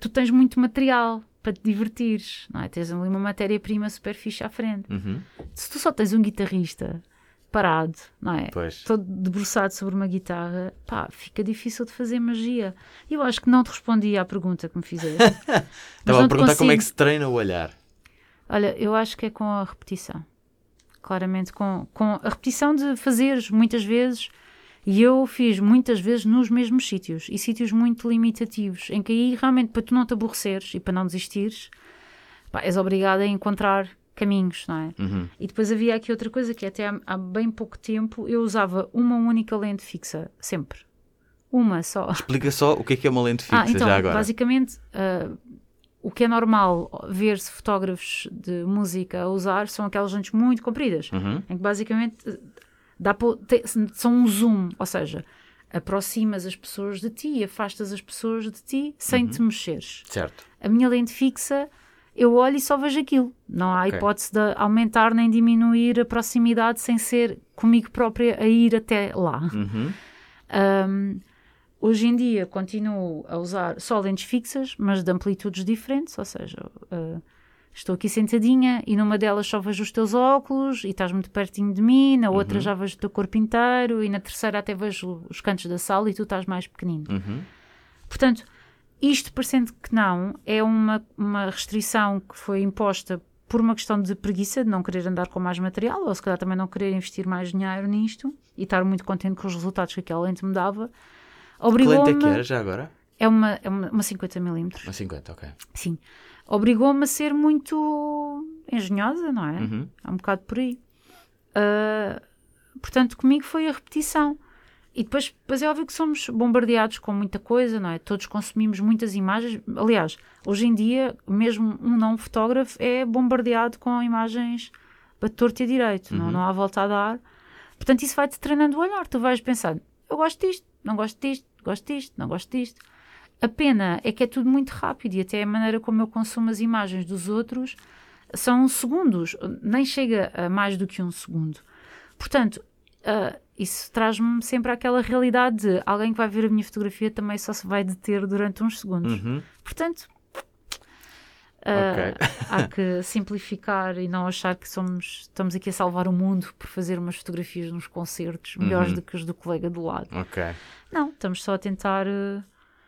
[SPEAKER 2] tu tens muito material para te divertires, não é? Tens ali uma matéria-prima super fixe à frente. Uhum. Se tu só tens um guitarrista parado, não é? Pois. Todo debruçado sobre uma guitarra, pá, fica difícil de fazer magia. E eu acho que não te respondi à pergunta que me fizeste. [LAUGHS]
[SPEAKER 1] Estava a perguntar consigo... como é que se treina o olhar.
[SPEAKER 2] Olha, eu acho que é com a repetição. Claramente, com, com a repetição de fazeres muitas vezes. E eu fiz muitas vezes nos mesmos sítios e sítios muito limitativos, em que aí realmente para tu não te aborreceres e para não desistires, pá, és obrigado a encontrar caminhos, não é? Uhum. E depois havia aqui outra coisa que até há, há, bem pouco tempo eu usava uma única lente fixa, sempre. Uma só.
[SPEAKER 1] Explica só o que é que é uma lente
[SPEAKER 2] ah,
[SPEAKER 1] fixa ah,
[SPEAKER 2] então,
[SPEAKER 1] já agora.
[SPEAKER 2] Basicamente, uh, o que é normal ver-se fotógrafos de música a usar são aquelas lentes muito compridas, uhum. em que basicamente dá são um zoom, ou seja, aproximas as pessoas de ti e afastas as pessoas de ti sem uhum. te mexeres.
[SPEAKER 1] Certo.
[SPEAKER 2] A minha lente fixa eu olho e só vejo aquilo. Não há okay. hipótese de aumentar nem diminuir a proximidade sem ser comigo própria a ir até lá. Uhum. Um, Hoje em dia continuo a usar só lentes fixas, mas de amplitudes diferentes, ou seja, uh, estou aqui sentadinha e numa delas só vejo os teus óculos e estás muito pertinho de mim, na outra
[SPEAKER 1] Uhum.
[SPEAKER 2] já vejo o teu corpo inteiro e na terceira até vejo os cantos da sala e tu estás mais pequenino.
[SPEAKER 1] Uhum.
[SPEAKER 2] Portanto, isto parecendo que não, é uma, uma restrição que foi imposta por uma questão de preguiça, de não querer andar com mais material, ou se calhar também não querer investir mais dinheiro nisto e estar muito contente com os resultados que aquela lente me dava.
[SPEAKER 1] Que lente é que
[SPEAKER 2] Obrigou-me.
[SPEAKER 1] era já agora?
[SPEAKER 2] É uma, é uma, uma 50mm.
[SPEAKER 1] Uma 50, ok.
[SPEAKER 2] Sim. Obrigou-me a ser muito engenhosa, não é?
[SPEAKER 1] Uhum.
[SPEAKER 2] É um bocado por aí. Ah, portanto, comigo foi a repetição. E depois, depois é óbvio que somos bombardeados com muita coisa, não é? Todos consumimos muitas imagens. Aliás, hoje em dia, mesmo um não fotógrafo é bombardeado com imagens para torto e direito, não, não há volta a dar. Portanto, isso vai-te treinando o olhar. Tu vais pensando, eu gosto disto, não gosto disto, gosto disto, não gosto disto. A pena é que é tudo muito rápido e até a maneira como eu consumo as imagens dos outros são segundos, nem chega a mais do que um segundo. Portanto, ah, isso traz-me sempre àquela realidade de alguém que vai ver a minha fotografia também só se vai deter durante uns segundos.
[SPEAKER 1] Uhum.
[SPEAKER 2] Portanto, ah,
[SPEAKER 1] Ok.
[SPEAKER 2] há que [LAUGHS] simplificar e não achar que somos, estamos aqui a salvar o mundo por fazer umas fotografias nos concertos melhores
[SPEAKER 1] Uhum.
[SPEAKER 2] do que as do colega do lado.
[SPEAKER 1] Ok.
[SPEAKER 2] Não, estamos só a tentar eh,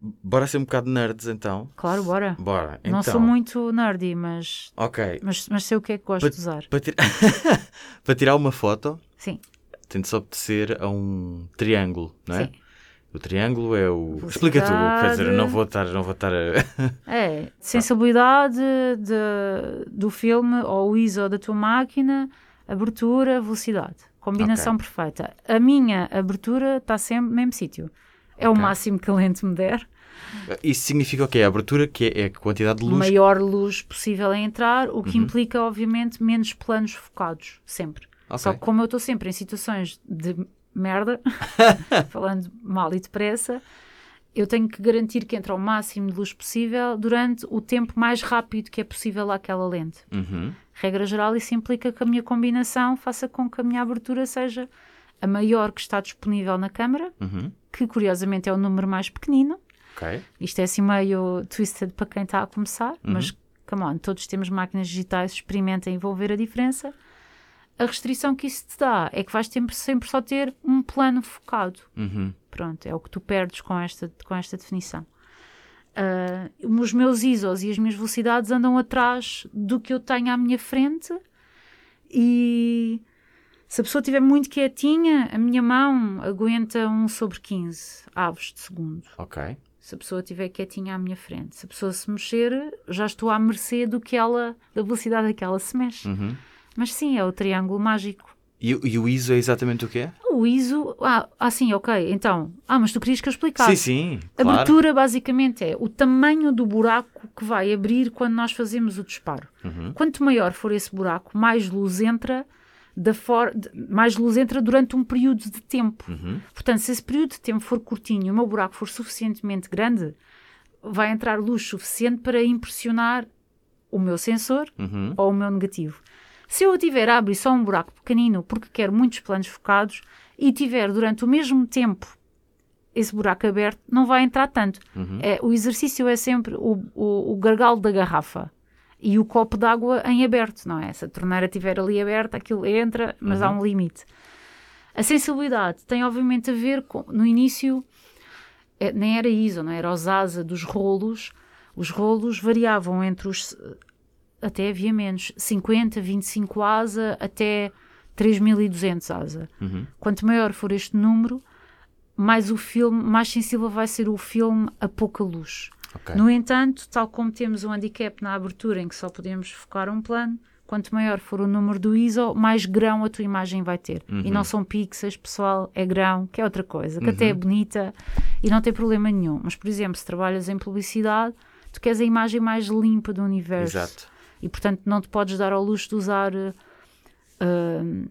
[SPEAKER 1] Bora ser um bocado nerds então.
[SPEAKER 2] Claro, bora.
[SPEAKER 1] Bora. Então.
[SPEAKER 2] Não sou muito nerdy, mas,
[SPEAKER 1] Ok.
[SPEAKER 2] mas, mas sei o que é que gosto
[SPEAKER 1] But-
[SPEAKER 2] de usar.
[SPEAKER 1] Para, tira- [LAUGHS] para tirar uma foto,
[SPEAKER 2] Sim,
[SPEAKER 1] tem de se obedecer a um triângulo, não é?
[SPEAKER 2] sim.
[SPEAKER 1] O triângulo é o. Explica tu, quer dizer, não vou estar, não vou estar a. [LAUGHS]
[SPEAKER 2] É, sensibilidade de, do filme ou o ISO da tua máquina, abertura, velocidade. Combinação perfeita. A minha abertura está sempre no mesmo sítio. É o
[SPEAKER 1] Ok.
[SPEAKER 2] máximo que a lente me der.
[SPEAKER 1] Isso significa o quê? A abertura, que é, é a quantidade de luz.
[SPEAKER 2] Maior luz possível a entrar, o que
[SPEAKER 1] Uhum.
[SPEAKER 2] implica, obviamente, menos planos focados, sempre.
[SPEAKER 1] Ok.
[SPEAKER 2] Só que como eu estou sempre em situações de merda, [LAUGHS] falando mal e depressa, eu tenho que garantir que entra o máximo de luz possível durante o tempo mais rápido que é possível àquela lente.
[SPEAKER 1] Uhum.
[SPEAKER 2] Regra geral, isso implica que a minha combinação faça com que a minha abertura seja a maior que está disponível na câmara,
[SPEAKER 1] Uhum.
[SPEAKER 2] que curiosamente é o número mais pequenino.
[SPEAKER 1] Ok.
[SPEAKER 2] Isto é assim meio twisted para quem está a começar, mas come on, todos temos máquinas digitais, experimentem e vão ver a diferença. A restrição que isso te dá é que vais sempre, sempre só ter um plano focado.
[SPEAKER 1] Uhum.
[SPEAKER 2] Pronto, é o que tu perdes com esta, com esta definição. Ah, os meus ISOs e as minhas velocidades andam atrás do que eu tenho à minha frente e se a pessoa estiver muito quietinha, a minha mão aguenta 1 sobre 15 aves de segundo.
[SPEAKER 1] Ok.
[SPEAKER 2] Se a pessoa estiver quietinha à minha frente. Se a pessoa se mexer, já estou à mercê do que ela, da velocidade a que ela se mexe.
[SPEAKER 1] Uhum.
[SPEAKER 2] Mas sim, é o triângulo mágico.
[SPEAKER 1] E, o- e o ISO é exatamente o que é?
[SPEAKER 2] O ISO. Ah, ah, sim, ok. Então. Ah, mas tu querias que eu explicasse.
[SPEAKER 1] Sim, sim. Claro.
[SPEAKER 2] abertura basicamente é o tamanho do buraco que vai abrir quando nós fazemos o disparo.
[SPEAKER 1] Uhum.
[SPEAKER 2] Quanto maior for esse buraco, mais luz entra da for... de- mais luz entra durante um período de tempo.
[SPEAKER 1] Uhum.
[SPEAKER 2] Portanto, se esse período de tempo for curtinho e o meu buraco for suficientemente grande, vai entrar luz suficiente para impressionar o meu sensor
[SPEAKER 1] Uhum.
[SPEAKER 2] ou o meu negativo. Se eu tiver a abrir só um buraco pequenino porque quero muitos planos focados e tiver durante o mesmo tempo esse buraco aberto, não vai entrar tanto.
[SPEAKER 1] Uhum.
[SPEAKER 2] É, o exercício é sempre o, o, o gargalo da garrafa e o copo d'água em aberto, não é? Se a torneira estiver ali aberta, aquilo entra, mas há um limite. A sensibilidade tem obviamente a ver com, no início, eh, nem era ISO, não é? era os ASA dos rolos. Os rolos variavam entre os, até havia menos, 50, 25 ASA até 3200 ASA.
[SPEAKER 1] Uhum.
[SPEAKER 2] Quanto maior for este número, mais o filme, mais sensível vai ser o filme a pouca luz.
[SPEAKER 1] Ok.
[SPEAKER 2] No entanto, tal como temos um handicap na abertura em que só podemos focar um plano, quanto maior for o número do ISO, mais grão a tua imagem vai ter.
[SPEAKER 1] Uhum.
[SPEAKER 2] E não são pixels, pessoal, é grão, que é outra coisa, que
[SPEAKER 1] Uhum.
[SPEAKER 2] até é bonita e não tem problema nenhum. Mas, por exemplo, se trabalhas em publicidade, tu queres a imagem mais limpa do universo.
[SPEAKER 1] Exato.
[SPEAKER 2] E, portanto, não te podes dar ao luxo de usar eh, eh,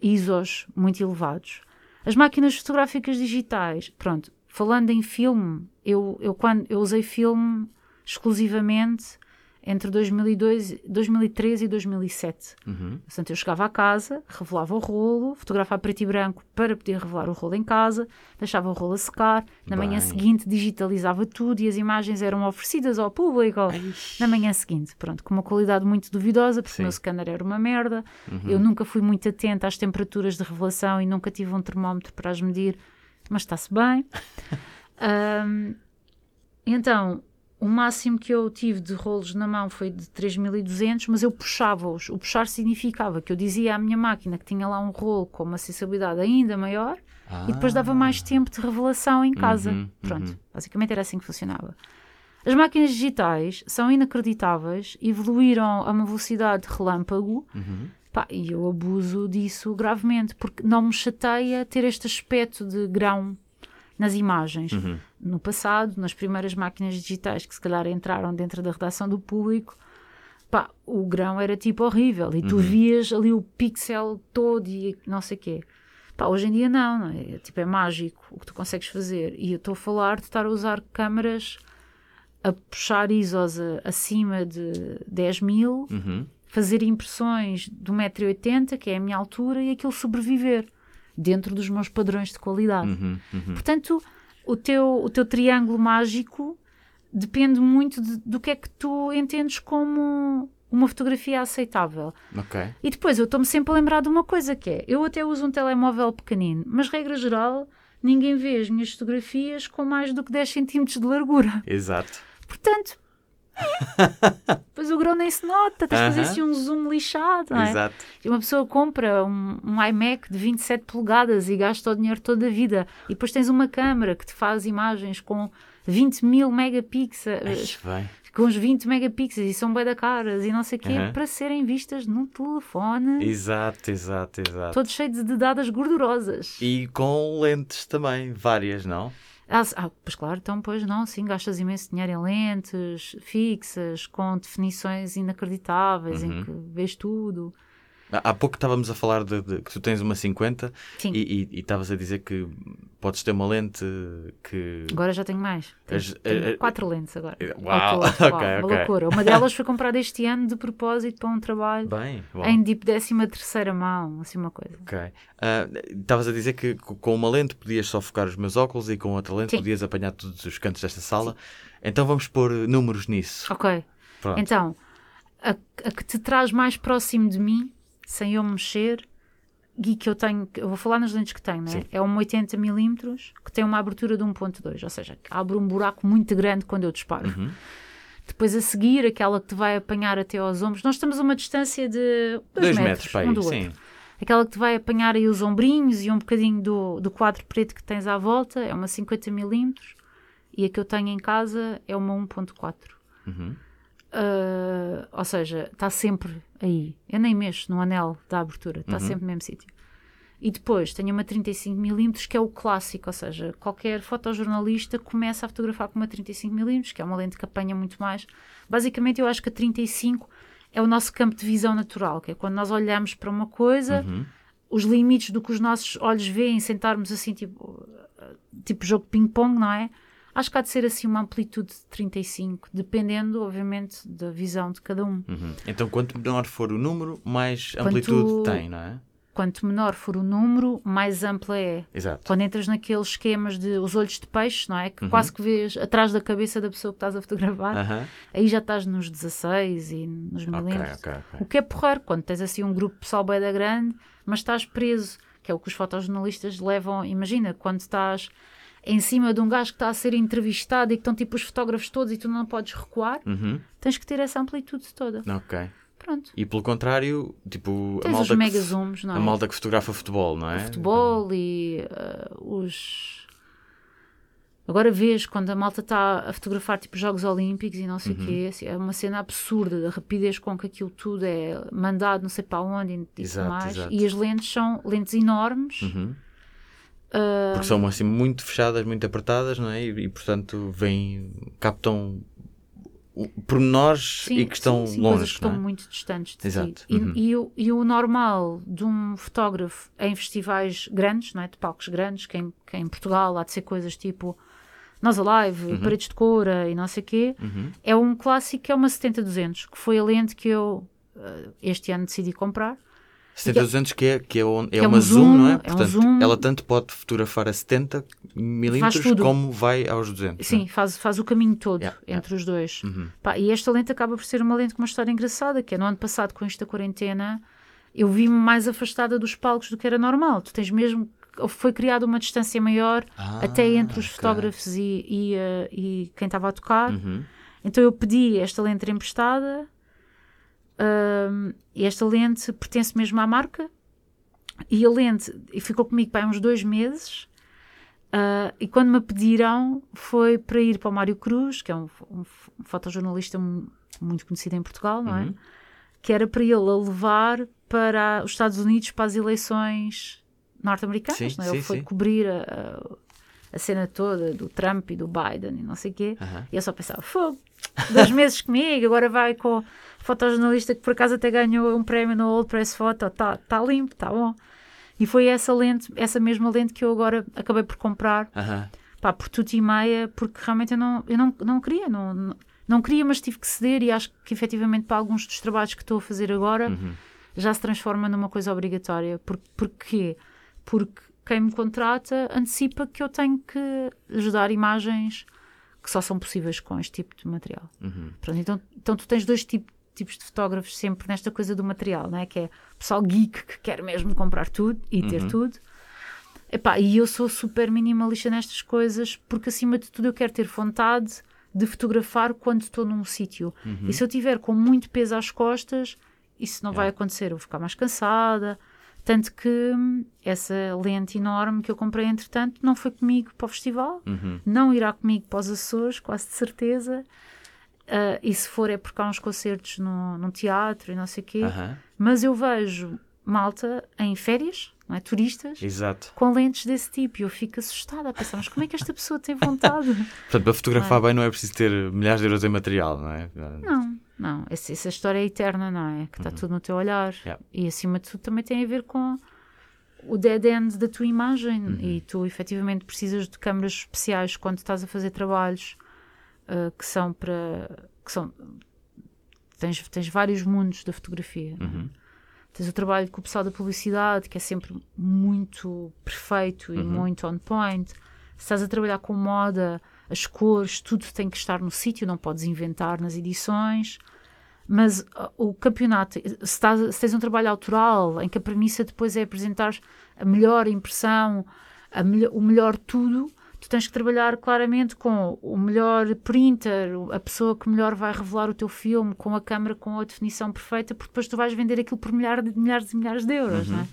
[SPEAKER 2] ISOs muito elevados. As máquinas fotográficas digitais, pronto, falando em filme, eu, eu, quando, eu usei filme exclusivamente entre 2002, 2013 e 2007.
[SPEAKER 1] Uhum.
[SPEAKER 2] Portanto, eu chegava à casa, revelava o rolo, fotografava preto e branco para poder revelar o rolo em casa, deixava o rolo a secar, na
[SPEAKER 1] Bem.
[SPEAKER 2] manhã seguinte digitalizava tudo e as imagens eram oferecidas ao público na manhã seguinte. Pronto, com uma qualidade muito duvidosa, porque
[SPEAKER 1] Sim.
[SPEAKER 2] o meu scanner era uma merda.
[SPEAKER 1] Uhum.
[SPEAKER 2] Eu nunca fui muito atenta às temperaturas de revelação e nunca tive um termómetro para as medir, mas está-se bem. [LAUGHS] Ahm, então, o máximo que eu tive de rolos na mão foi de 3200, mas eu puxava-os. O puxar significava que eu dizia à minha máquina que tinha lá um rolo com uma sensibilidade ainda maior e depois dava mais tempo de revelação em casa.
[SPEAKER 1] Ah. Uhum,
[SPEAKER 2] Pronto,
[SPEAKER 1] uhum.
[SPEAKER 2] basicamente era assim que funcionava. As máquinas digitais são inacreditáveis, evoluíram a uma velocidade de relâmpago
[SPEAKER 1] Uhum.
[SPEAKER 2] Pá, e eu abuso disso gravemente, porque não me chateia ter este aspecto de grão nas imagens.
[SPEAKER 1] Uhum.
[SPEAKER 2] No passado, nas primeiras máquinas digitais que se calhar entraram dentro da redação do público, pá, o grão era tipo horrível e tu
[SPEAKER 1] Uhum.
[SPEAKER 2] vias ali o pixel todo e não sei o quê. Pá, hoje em dia não, não é? Tipo, é mágico o que tu consegues fazer. E eu estou a falar de estar a usar câmaras a puxar ISOs a- acima de 10 mil
[SPEAKER 1] Uhum.
[SPEAKER 2] fazer impressões do 1,80m, que é a minha altura, e aquilo sobreviver dentro dos meus padrões de qualidade.
[SPEAKER 1] Uhum. Uhum.
[SPEAKER 2] Portanto, o teu, o teu triângulo mágico depende muito de- do que é que tu entendes como uma fotografia aceitável.
[SPEAKER 1] Ok.
[SPEAKER 2] E depois eu estou-me sempre a lembrar de uma coisa que é, eu até uso um telemóvel pequenino, mas regra geral, ninguém vê as minhas fotografias com mais do que 10 centímetros de largura.
[SPEAKER 1] Exato.
[SPEAKER 2] Portanto, [LAUGHS] depois o grão nem se nota, tens de fazer
[SPEAKER 1] Aham.
[SPEAKER 2] assim um zoom lixado, não é?
[SPEAKER 1] Exato.
[SPEAKER 2] E uma pessoa compra um, um iMac de 27 polegadas e gasta o dinheiro toda a vida. E depois tens uma câmera que te faz imagens com 20 mil megapixels,
[SPEAKER 1] bem.
[SPEAKER 2] com os 20 megapixels e são bem da caras e não sei o quê,
[SPEAKER 1] Aham.
[SPEAKER 2] para serem vistas num telefone,
[SPEAKER 1] Exato, exato, exato.
[SPEAKER 2] todo cheio de dadas gordurosas.
[SPEAKER 1] E com lentes também, várias, não?
[SPEAKER 2] Ah, ah, pois claro, então pois não, sim, gastas imenso dinheiro em lentes fixas, com definições inacreditáveis, em
[SPEAKER 1] Uhum.
[SPEAKER 2] que vês tudo.
[SPEAKER 1] Há pouco estávamos a falar de, de- que tu tens uma 50
[SPEAKER 2] Sim.
[SPEAKER 1] e estavas a dizer que podes ter uma lente que.
[SPEAKER 2] Agora já tenho mais. Tenho,
[SPEAKER 1] As-
[SPEAKER 2] tenho
[SPEAKER 1] eh, eh,
[SPEAKER 2] quatro lentes agora.
[SPEAKER 1] Uau,
[SPEAKER 2] Ao todo, [LAUGHS] uau,
[SPEAKER 1] ok,
[SPEAKER 2] uma loucura. Uma delas foi comprada este ano de propósito para um trabalho
[SPEAKER 1] Bem, bom.
[SPEAKER 2] em tipo décima terceira mão, assim uma coisa.
[SPEAKER 1] Ok. Ah, Estavas a dizer que co- com uma lente podias só focar os meus óculos e com outra lente
[SPEAKER 2] Sim.
[SPEAKER 1] podias apanhar todos os cantos desta sala. Então vamos pôr números nisso.
[SPEAKER 2] Ok.
[SPEAKER 1] Pronto.
[SPEAKER 2] Então, a, a que te traz mais próximo de mim, sem eu mexer, e que eu tenho, eu vou falar nas lentes que tenho, né? É uma 80mm que tem uma abertura de 1.2, ou seja, abre um buraco muito grande quando eu disparo.
[SPEAKER 1] Uhum.
[SPEAKER 2] Depois a seguir, aquela que te vai apanhar até aos ombros, nós estamos a uma distância de 2
[SPEAKER 1] Dois
[SPEAKER 2] metros,
[SPEAKER 1] metros, para aí,
[SPEAKER 2] um do outro.
[SPEAKER 1] sim.
[SPEAKER 2] Aquela que te vai apanhar aí os ombrinhos e um bocadinho do, do quadro preto que tens à volta é uma 50mm e a que eu tenho em casa é uma 1.4.
[SPEAKER 1] Uhum.
[SPEAKER 2] Ah, ou seja, está sempre aí. Eu nem mexo no anel da abertura, está
[SPEAKER 1] Uhum.
[SPEAKER 2] sempre no mesmo sítio. E depois tenho uma 35mm, que é o clássico, ou seja, qualquer fotojornalista começa a fotografar com uma 35mm, que é uma lente que apanha muito mais. Basicamente, eu acho que a 35 é o nosso campo de visão natural, que é quando nós olhamos para uma coisa,
[SPEAKER 1] Uhum.
[SPEAKER 2] os limites do que os nossos olhos veem, sentarmos assim, tipo, tipo jogo de ping-pong, não é? Acho que há de ser assim uma amplitude de 35, dependendo, obviamente, da visão de cada um.
[SPEAKER 1] Uhum. Então quanto menor for o número, mais
[SPEAKER 2] Quanto-
[SPEAKER 1] amplitude tem, não é?
[SPEAKER 2] Quanto menor for o número, mais ampla é.
[SPEAKER 1] Exato.
[SPEAKER 2] Quando entras naqueles esquemas de os olhos de peixe, não é? Que
[SPEAKER 1] Uhum.
[SPEAKER 2] quase que vês atrás da cabeça da pessoa que estás a fotografar,
[SPEAKER 1] Aham.
[SPEAKER 2] aí já estás nos 16 e nos milímetros.
[SPEAKER 1] ok, ok.
[SPEAKER 2] O que é porreiro quando tens assim um grupo pessoal bem da grande, mas estás preso, que é o que os fotojornalistas levam. Imagina, quando estás em cima de um gajo que está a ser entrevistado e que estão tipo os fotógrafos todos e tu não podes recuar,
[SPEAKER 1] Uhum.
[SPEAKER 2] tens que ter essa amplitude toda.
[SPEAKER 1] Ok.
[SPEAKER 2] Pronto.
[SPEAKER 1] E pelo contrário, tipo, a
[SPEAKER 2] Tens os
[SPEAKER 1] malda, que,
[SPEAKER 2] mega zooms, não é?
[SPEAKER 1] a malda que fotografa futebol, não é?
[SPEAKER 2] O futebol e uh, os. Agora vês quando a malta está a fotografar tipo Jogos Olímpicos e não sei o
[SPEAKER 1] Uhum.
[SPEAKER 2] quê, assim, é uma cena absurda da rapidez com que aquilo tudo é mandado não sei para onde e tudo
[SPEAKER 1] Exato,
[SPEAKER 2] mais.
[SPEAKER 1] exato.
[SPEAKER 2] E as lentes são lentes enormes.
[SPEAKER 1] Uhum. Porque são assim muito fechadas, muito apertadas, não é? E, e, portanto vêm, captam pormenores
[SPEAKER 2] sim,
[SPEAKER 1] e que estão
[SPEAKER 2] sim, sim,
[SPEAKER 1] longe.
[SPEAKER 2] que
[SPEAKER 1] não
[SPEAKER 2] estão
[SPEAKER 1] é?
[SPEAKER 2] muito distantes de
[SPEAKER 1] Exato.
[SPEAKER 2] E,
[SPEAKER 1] Uhum.
[SPEAKER 2] e o, e o normal de um fotógrafo em festivais grandes, não é? de palcos grandes, que em, que em Portugal há de ser coisas tipo Nós Alive, Paredes de Coura e não sei o quê,
[SPEAKER 1] Uhum.
[SPEAKER 2] é um clássico que é uma 70-200, que foi a lente que eu eh, este ano decidi comprar.
[SPEAKER 1] 70-200 que é, que é, on- é
[SPEAKER 2] Que é um
[SPEAKER 1] uma zoom,
[SPEAKER 2] zoom,
[SPEAKER 1] não é?
[SPEAKER 2] é um
[SPEAKER 1] Portanto,
[SPEAKER 2] zoom.
[SPEAKER 1] ela tanto pode fotografar a 70 milímetros como vai aos 200.
[SPEAKER 2] Sim, faz, faz o caminho todo
[SPEAKER 1] Yeah,
[SPEAKER 2] entre os dois.
[SPEAKER 1] Uhum.
[SPEAKER 2] Pá, e esta lente acaba por ser uma lente com uma história engraçada, que é no ano passado, com esta quarentena, eu vi-me mais afastada dos palcos do que era normal. Tu tens mesmo... Foi criada uma distância maior
[SPEAKER 1] Ah,
[SPEAKER 2] até entre os
[SPEAKER 1] ok.
[SPEAKER 2] fotógrafos e, e, eh, e quem estava a tocar.
[SPEAKER 1] Uhum.
[SPEAKER 2] Então eu pedi esta lente emprestada e esta lente pertence mesmo à marca e a lente e ficou comigo para uns dois meses ah, e quando me pediram foi para ir para o Mário Cruz, que é um, um, um fotojornalista mu- muito conhecido em Portugal, não é?
[SPEAKER 1] Uhum.
[SPEAKER 2] Que era para ele a levar para os Estados Unidos para as eleições norte-americanas, não é? Ele
[SPEAKER 1] sim,
[SPEAKER 2] foi
[SPEAKER 1] sim.
[SPEAKER 2] cobrir a, a- a cena toda do Trump e do Biden e não sei o quê.
[SPEAKER 1] Aham.
[SPEAKER 2] E eu só pensava, fogo, dois meses comigo, agora vai com o fotojornalista que por acaso até ganhou um prémio no Old Press Photo, está tá limpo, está bom. E foi essa lente, essa mesma lente que eu agora acabei por comprar,
[SPEAKER 1] Aham.
[SPEAKER 2] pá, por tudo e meia, porque realmente eu não, eu não, não queria, não, não, não queria, mas tive que ceder e acho que efetivamente para alguns dos trabalhos que estou a fazer agora
[SPEAKER 1] Uhum.
[SPEAKER 2] já se transforma numa coisa obrigatória. Por, porquê? Porque quem me contrata antecipa que eu tenho que lhes dar imagens que só são possíveis com este tipo de material.
[SPEAKER 1] Uhum.
[SPEAKER 2] Pronto, então, então tu tens dois tipo- tipos de fotógrafos sempre nesta coisa do material, não é? Que é o pessoal geek que quer mesmo comprar tudo e ter
[SPEAKER 1] Uhum.
[SPEAKER 2] tudo. Epá, e eu sou super minimalista nestas coisas porque acima de tudo eu quero ter vontade de fotografar quando estou num sítio.
[SPEAKER 1] Uhum.
[SPEAKER 2] E se eu tiver com muito peso às costas, isso não vai
[SPEAKER 1] Yeah.
[SPEAKER 2] acontecer, eu vou ficar mais cansada. Tanto que hum, essa lente enorme que eu comprei entretanto não foi comigo para o festival,
[SPEAKER 1] Uhum.
[SPEAKER 2] não irá comigo para os Açores, quase de certeza. Ah, e se for é porque há uns concertos no, num teatro e não sei o quê.
[SPEAKER 1] Aham.
[SPEAKER 2] Mas eu vejo malta em férias, não é? turistas,
[SPEAKER 1] Exato.
[SPEAKER 2] com lentes desse tipo. E eu fico assustada a pensar, mas como é que esta pessoa tem vontade? [LAUGHS]
[SPEAKER 1] Portanto, para fotografar bem não é preciso ter milhares de euros em material, não é?
[SPEAKER 2] Não, não. Essa, essa história é eterna, não é? Que está tudo no teu olhar.
[SPEAKER 1] Yeah.
[SPEAKER 2] E acima de tudo também tem a ver com o dead end da tua imagem. E tu efetivamente precisas de câmaras especiais quando estás a fazer trabalhos ah, que são para. que são. Tens, tens vários mundos da fotografia.
[SPEAKER 1] Uhum.
[SPEAKER 2] Tens o trabalho com o pessoal da publicidade, que é sempre muito perfeito e muito on point. Se estás a trabalhar com moda, as cores, tudo tem que estar no sítio, não podes inventar nas edições. Mas ah, o campeonato, se, estás- se tens um trabalho autoral, em que a premissa depois é apresentar a melhor impressão, a melhor- o melhor tudo, tu tens que trabalhar claramente com o melhor printer, a pessoa que melhor vai revelar o teu filme, com a câmera com a definição perfeita, porque depois tu vais vender aquilo por milhares de milhares e milhares de euros, não é?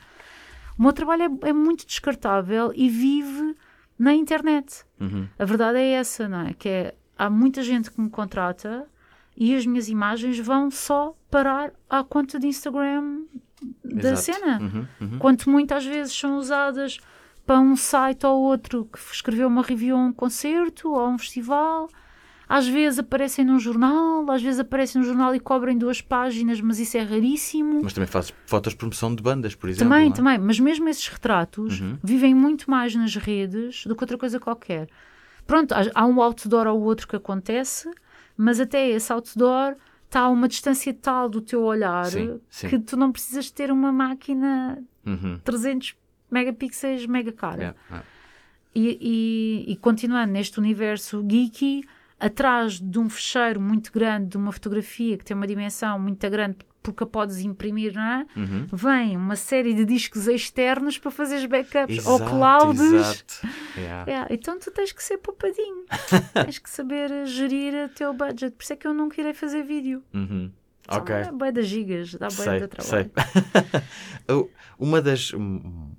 [SPEAKER 2] O meu trabalho é, é muito descartável e vive na internet.
[SPEAKER 1] Uhum.
[SPEAKER 2] A verdade é essa, não é? Que é, há muita gente que me contrata e as minhas imagens vão só parar à conta de Instagram da
[SPEAKER 1] Exato.
[SPEAKER 2] cena.
[SPEAKER 1] Uhum. Uhum.
[SPEAKER 2] Quanto muitas vezes são usadas para um site ou outro que escreveu uma review a um concerto ou a um festival. Às vezes aparecem num jornal, às vezes aparecem num jornal e cobrem duas páginas, mas isso é raríssimo.
[SPEAKER 1] Mas também fazes fotos de promoção de bandas, por exemplo.
[SPEAKER 2] Também,
[SPEAKER 1] é?
[SPEAKER 2] também, mas mesmo esses retratos
[SPEAKER 1] Uhum.
[SPEAKER 2] vivem muito mais nas redes do que outra coisa qualquer. Pronto, há, um outdoor ou outro que acontece, mas até esse outdoor está a uma distância tal do teu olhar
[SPEAKER 1] Sim, sim.
[SPEAKER 2] que tu não precisas ter uma máquina
[SPEAKER 1] Uhum.
[SPEAKER 2] 300 megapixels mega cara.
[SPEAKER 1] Yeah, yeah.
[SPEAKER 2] E, e- e continuando neste universo geeky, atrás de um fecheiro muito grande de uma fotografia que tem uma dimensão muito grande porque a podes imprimir, não é?
[SPEAKER 1] Uhum.
[SPEAKER 2] Vem uma série de discos externos para fazeres backups
[SPEAKER 1] Exato,
[SPEAKER 2] ou clouds.
[SPEAKER 1] exato. [LAUGHS] Yeah.
[SPEAKER 2] Então tu tens que ser poupadinho, [LAUGHS] tens que saber gerir o teu budget. Por isso é que eu nunca irei fazer vídeo.
[SPEAKER 1] Uhum. Ok.
[SPEAKER 2] É bué das gigas, dá
[SPEAKER 1] Sei,
[SPEAKER 2] de trabalho. [LAUGHS]
[SPEAKER 1] sei. Uma das. um-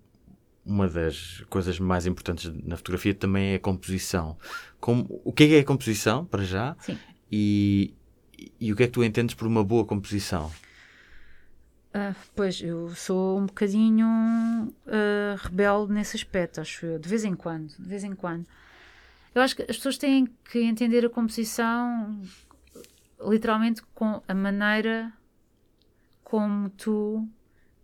[SPEAKER 1] uma das coisas mais importantes na fotografia também é a composição. Como, o que é, que é a composição, para já?
[SPEAKER 2] Sim.
[SPEAKER 1] E, e o que é que tu entendes por uma boa composição?
[SPEAKER 2] Uh, pois, eu sou um bocadinho uh, rebelde nesse aspecto, acho eu, de vez em quando, de vez em quando. Eu acho que as pessoas têm que entender a composição literalmente com a maneira como tu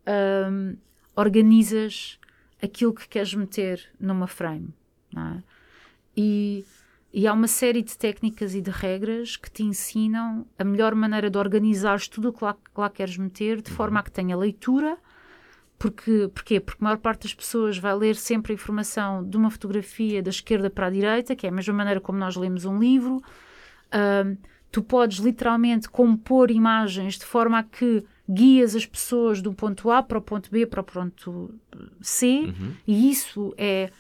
[SPEAKER 2] um, organizas aquilo que queres meter numa frame. É? E, e há uma série de técnicas e de regras que te ensinam a melhor maneira de organizar tudo o que lá, que lá queres meter de forma a que tenha leitura. Porque, porquê? Porque a maior parte das pessoas vai ler sempre a informação de uma fotografia da esquerda para a direita, que é a mesma maneira como nós lemos um livro. Um, tu podes literalmente compor imagens de forma a que guias as pessoas do ponto A para o ponto B para o ponto C, uhum. e isso é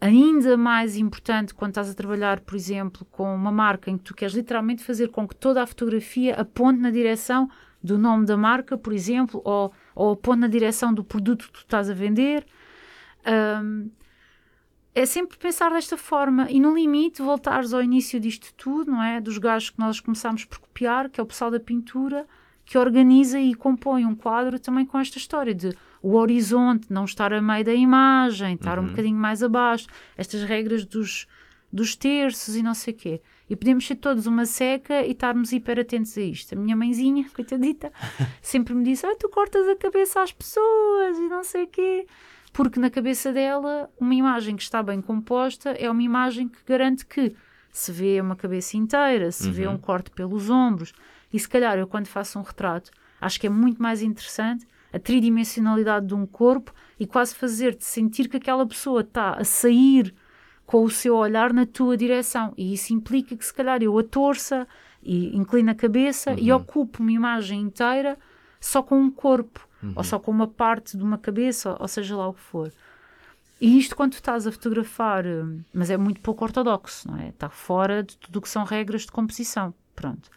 [SPEAKER 2] ainda mais importante quando estás a trabalhar, por exemplo, com uma marca em que tu queres literalmente fazer com que toda a fotografia aponte na direção do nome da marca, por exemplo, ou, ou aponte na direção do produto que tu estás a vender. Um, é sempre pensar desta forma e no limite voltares ao início disto tudo, não é? Dos gajos que nós começámos por copiar, que é o pessoal da pintura, que organiza e compõe um quadro também com esta história de o horizonte não estar a meio da imagem, estar uhum. um bocadinho mais abaixo, estas regras dos, dos terços e não sei o quê. E podemos ser todos uma seca e estarmos hiper atentos a isto. A minha mãezinha, [LAUGHS] coitadita, sempre me disse: ah, tu cortas a cabeça às pessoas e não sei o quê. Porque na cabeça dela, uma imagem que está bem composta é uma imagem que garante que se vê uma cabeça inteira, se uhum. vê um corte pelos ombros, e se calhar eu, quando faço um retrato, acho que é muito mais interessante a tridimensionalidade de um corpo e quase fazer-te sentir que aquela pessoa está a sair com o seu olhar na tua direção. E isso implica que, se calhar, eu a torça e inclino a cabeça uhum. e ocupo uma imagem inteira só com um corpo, uhum. ou só com uma parte de uma cabeça, ou seja lá o que for. E isto quando estás a fotografar, mas é muito pouco ortodoxo, não é? Está fora de tudo o que são regras de composição. Pronto.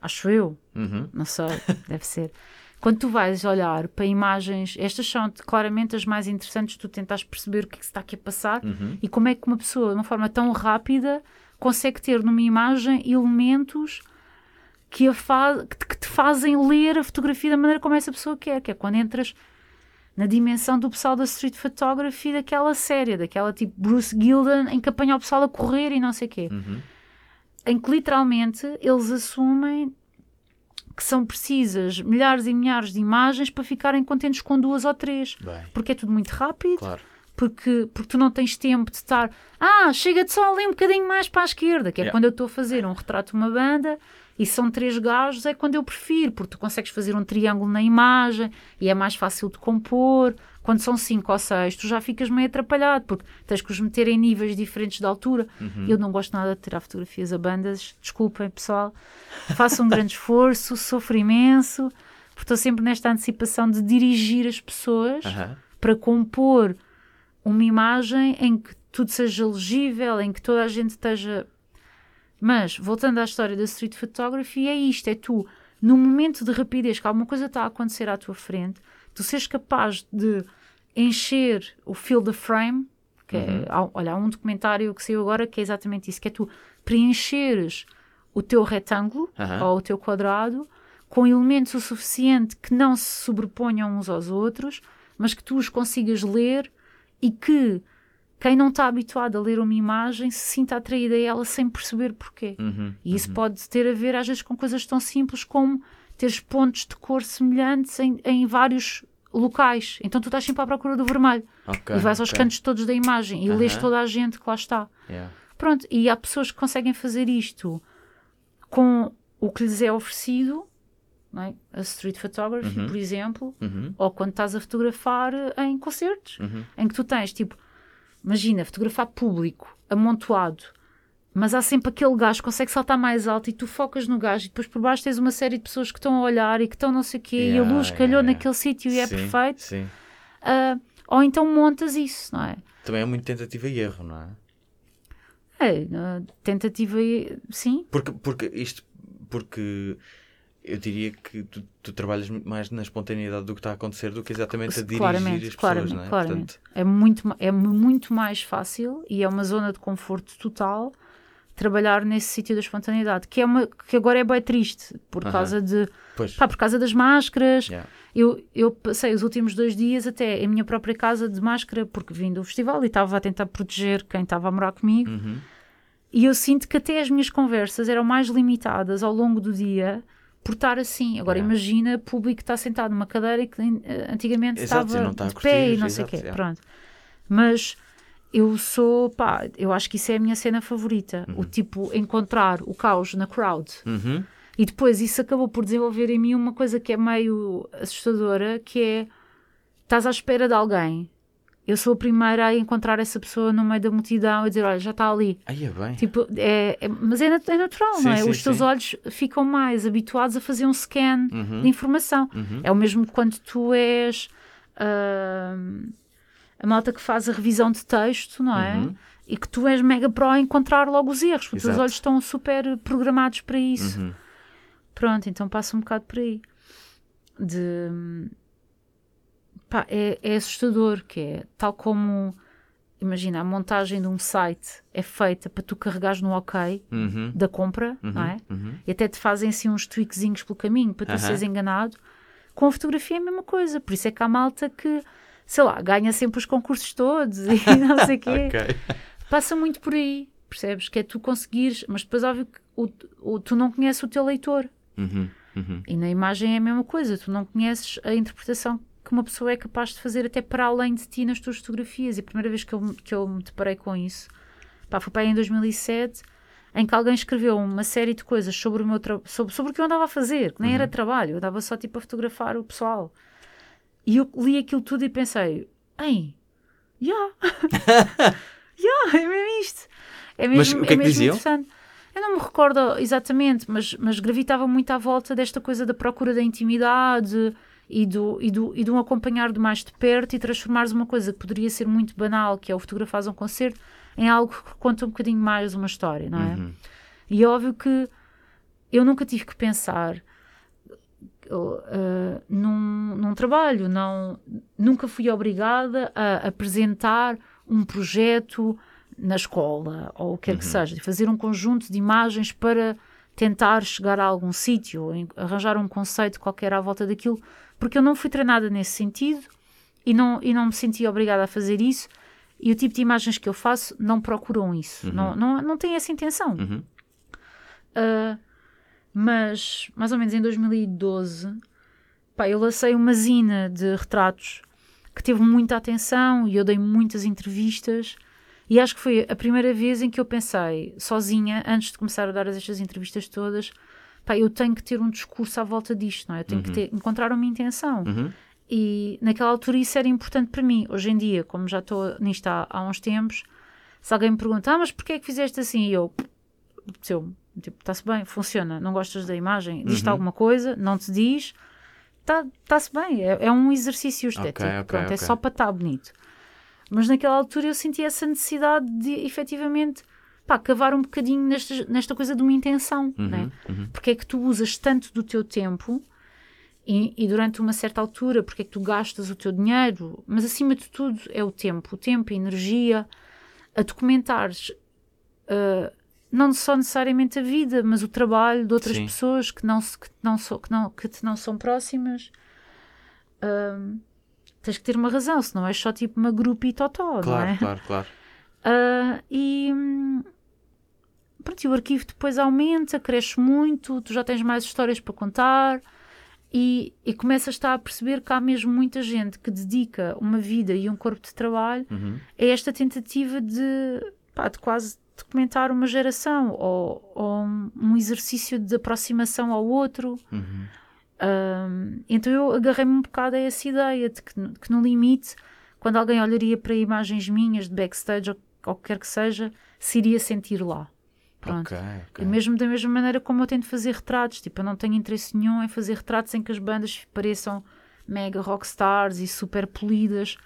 [SPEAKER 2] Acho eu. Uhum. Não sei, [LAUGHS] deve ser. Quando tu vais olhar para imagens, estas são claramente as mais interessantes, tu tentas perceber o que, é que se está aqui a passar uhum. e como é que uma pessoa, de uma forma tão rápida, consegue ter numa imagem elementos que, a fa que te fazem ler a fotografia da maneira como essa pessoa quer, que é quando entras na dimensão do pessoal da street photography daquela série, daquela tipo Bruce Gilden, em que apanha o pessoal a correr e não sei o quê. Uhum em que literalmente eles assumem que são precisas milhares e milhares de imagens para ficarem contentes com duas ou três. Bem, porque é tudo muito rápido. Claro. Porque, porque tu não tens tempo de estar. Ah, chega-te só ali um bocadinho mais para a esquerda, que é yeah. quando eu estou a fazer um retrato de uma banda e são três gajos, é quando eu prefiro, porque tu consegues fazer um triângulo na imagem e é mais fácil de compor. Quando são cinco ou seis, tu já ficas meio atrapalhado, porque tens que os meter em níveis diferentes de altura. Uhum. Eu não gosto nada de tirar fotografias a bandas, desculpem pessoal. Faço um grande [LAUGHS] esforço, sofro imenso, porque estou sempre nesta antecipação de dirigir as pessoas uhum. para compor uma imagem em que tudo seja legível, em que toda a gente esteja. Mas, voltando à história da street photography, é isto: é tu, no momento de rapidez que alguma coisa está a acontecer à tua frente, tu seres capaz de encher o field of frame, que é, uhum. é, olha, há um documentário que saiu agora que é exatamente isso, que é tu preencheres o teu retângulo uhum. ou o teu quadrado com elementos o suficiente que não se sobreponham uns aos outros, mas que tu os consigas ler e que quem não está habituado a ler uma imagem se sinta atraída a ela sem perceber porquê. Uhum, e isso uhum. pode ter a ver, às vezes, com coisas tão simples como teres pontos de cor semelhantes em, em vários locais. Então tu estás sempre à procura do vermelho. Okay, e vais aos cantos todos da imagem e uh -huh. lês toda a gente que lá está. Yeah. Pronto, e há pessoas que conseguem fazer isto com o que lhes é oferecido, é? a street photography, uh uhum. -huh. por exemplo, uh uhum. -huh. ou quando estás a fotografar em concertos, uhum. em que tu tens tipo, imagina, fotografar público amontoado mas há sempre aquele gajo que consegue saltar mais alto e tu focas no gajo e depois por baixo tens uma série de pessoas que estão a olhar e que estão não sei o quê yeah, e a luz calhou yeah, naquele sítio e é perfeito. Sim. Uh, ou então montas isso, não é?
[SPEAKER 1] Também é muito tentativa e erro, não é?
[SPEAKER 2] É, tentativa e sim.
[SPEAKER 1] Porque, porque isto, porque eu diria que tu, tu, trabalhas mais na espontaneidade do que está a acontecer do que exatamente a dirigir
[SPEAKER 2] claramente,
[SPEAKER 1] as
[SPEAKER 2] claramente,
[SPEAKER 1] pessoas, não é?
[SPEAKER 2] Claramente. Portanto... É, muito, é muito mais fácil e é uma zona de conforto total trabalhar nesse sítio da espontaneidade, que é uma que agora é bem triste por uh -huh. causa de pá, por causa das máscaras. Yeah. Eu, eu passei os últimos dois dias até em minha própria casa de máscara, porque vim do festival e estava a tentar proteger quem estava a morar comigo. Uh uhum. E eu sinto que até as minhas conversas eram mais limitadas ao longo do dia por estar assim. Agora yeah. imagina público que está sentado numa cadeira e que eh, antigamente
[SPEAKER 1] Exato,
[SPEAKER 2] estava de pé e não sei o quê. Yeah. Pronto. Mas eu sou, pá, eu acho que isso é a minha cena favorita. Uhum. O tipo, encontrar o caos na crowd.
[SPEAKER 1] Uhum.
[SPEAKER 2] E depois isso acabou por desenvolver em mim uma coisa que é meio assustadora, que é, estás à espera de alguém. Eu sou a primeira a encontrar essa pessoa no meio da multidão e dizer, olha, já está ali.
[SPEAKER 1] Aí é bem.
[SPEAKER 2] Tipo, é, é mas é, é natural, sim, não é? Sim, Os teus sim. olhos ficam mais habituados a fazer um scan uhum. de informação.
[SPEAKER 1] Uhum.
[SPEAKER 2] É o mesmo quando tu és... Uh, a malta que faz a revisão de texto, não é? Uhum. E que tu és mega pro a encontrar logo os erros, porque os teus olhos estão super programados para isso.
[SPEAKER 1] Uhum.
[SPEAKER 2] Pronto, então passa um bocado por aí. De. Pá, é, é assustador, que é tal como. Imagina, a montagem de um site é feita para tu carregares no OK
[SPEAKER 1] uhum.
[SPEAKER 2] da compra,
[SPEAKER 1] uhum.
[SPEAKER 2] não é?
[SPEAKER 1] Uhum.
[SPEAKER 2] E até te fazem assim uns tweakzinhos pelo caminho para tu seres enganado. Com a fotografia é a mesma coisa. Por isso é que há malta que sei lá, ganha sempre os concursos todos e [LAUGHS] não sei o quê.
[SPEAKER 1] okay.
[SPEAKER 2] Passa muito por aí, percebes? Que é tu conseguires, mas depois, óbvio, que o, o, tu não conheces o teu leitor.
[SPEAKER 1] Uhum, uhum.
[SPEAKER 2] E na imagem é a mesma coisa, tu não conheces a interpretação que uma pessoa é capaz de fazer até para além de ti nas tuas fotografias. E a primeira vez que eu, que eu me deparei com isso pá, foi para aí em 2007, em que alguém escreveu uma série de coisas sobre o, meu sobre, sobre o que eu andava a fazer, que nem uhum. era trabalho, eu andava só tipo a fotografar o pessoal. E eu li aquilo tudo e pensei, ei, já, yeah. [LAUGHS] yeah, é mesmo isto. É mesmo,
[SPEAKER 1] mas o que é,
[SPEAKER 2] é
[SPEAKER 1] que diziam?
[SPEAKER 2] Eu não me recordo exatamente, mas, mas gravitava muito à volta desta coisa da procura da intimidade e do, e, do, e de um acompanhar de mais de perto e transformares uma coisa que poderia ser muito banal, que é o fotografar um concerto, em algo que conta um bocadinho mais uma história, não é?
[SPEAKER 1] Uhum.
[SPEAKER 2] E é óbvio que eu nunca tive que pensar uh, num, num, trabalho, não, nunca fui obrigada a apresentar um projeto na escola ou o que quer uhum. que seja, de fazer um conjunto de imagens para tentar chegar a algum sítio, arranjar um conceito qualquer à volta daquilo, porque eu não fui treinada nesse sentido e não, e não me senti obrigada a fazer isso. E o tipo de imagens que eu faço não procuram isso, uhum. não, não, não tem essa intenção.
[SPEAKER 1] Uhum.
[SPEAKER 2] Uh, mas, mais ou menos em 2012, pá, eu lancei uma zina de retratos que teve muita atenção e eu dei muitas entrevistas. E acho que foi a primeira vez em que eu pensei, sozinha, antes de começar a dar estas entrevistas todas, pá, eu tenho que ter um discurso à volta disto, não é? Eu tenho uhum. que ter, encontrar uma intenção.
[SPEAKER 1] Uhum.
[SPEAKER 2] E naquela altura isso era importante para mim. Hoje em dia, como já estou nisto há, há uns tempos, se alguém me pergunta, ah, mas porquê é que fizeste assim? E eu, apeteceu Tipo, está-se bem, funciona. Não gostas da imagem? Diz-te uhum. alguma coisa? Não te diz? Está-se tá bem. É, é, um exercício estético. Okay, okay, Pronto, okay. É só para estar bonito. Mas naquela altura eu senti essa necessidade de efetivamente pá, cavar um bocadinho nesta, nesta coisa de uma intenção.
[SPEAKER 1] Uhum,
[SPEAKER 2] né?
[SPEAKER 1] Uhum.
[SPEAKER 2] Porque é que tu usas tanto do teu tempo e, e, durante uma certa altura, porque é que tu gastas o teu dinheiro, mas acima de tudo é o tempo, o tempo, a energia, a documentares uh, não só necessariamente a vida, mas o trabalho de outras Sim. pessoas que não, que, não so, que, não, que te não são próximas. Um, tens que ter uma razão, senão és só tipo uma grupo e totó,
[SPEAKER 1] claro,
[SPEAKER 2] não é?
[SPEAKER 1] Claro, claro,
[SPEAKER 2] uh, E pronto, e o arquivo depois aumenta, cresce muito, tu já tens mais histórias para contar e, e começas a, a perceber que há mesmo muita gente que dedica uma vida e um corpo de trabalho
[SPEAKER 1] uhum.
[SPEAKER 2] a esta tentativa de, pá, de quase documentar uma geração ou, ou um exercício de aproximação ao outro.
[SPEAKER 1] Uhum.
[SPEAKER 2] Um, então eu agarrei-me um bocado a essa ideia de que, que, no limite, quando alguém olharia para imagens minhas de backstage ou, ou o que quer que seja, se iria sentir lá. Pronto.
[SPEAKER 1] Okay, okay.
[SPEAKER 2] E mesmo da mesma maneira como eu tento fazer retratos, tipo, eu não tenho interesse nenhum em fazer retratos em que as bandas pareçam mega rockstars e super polidas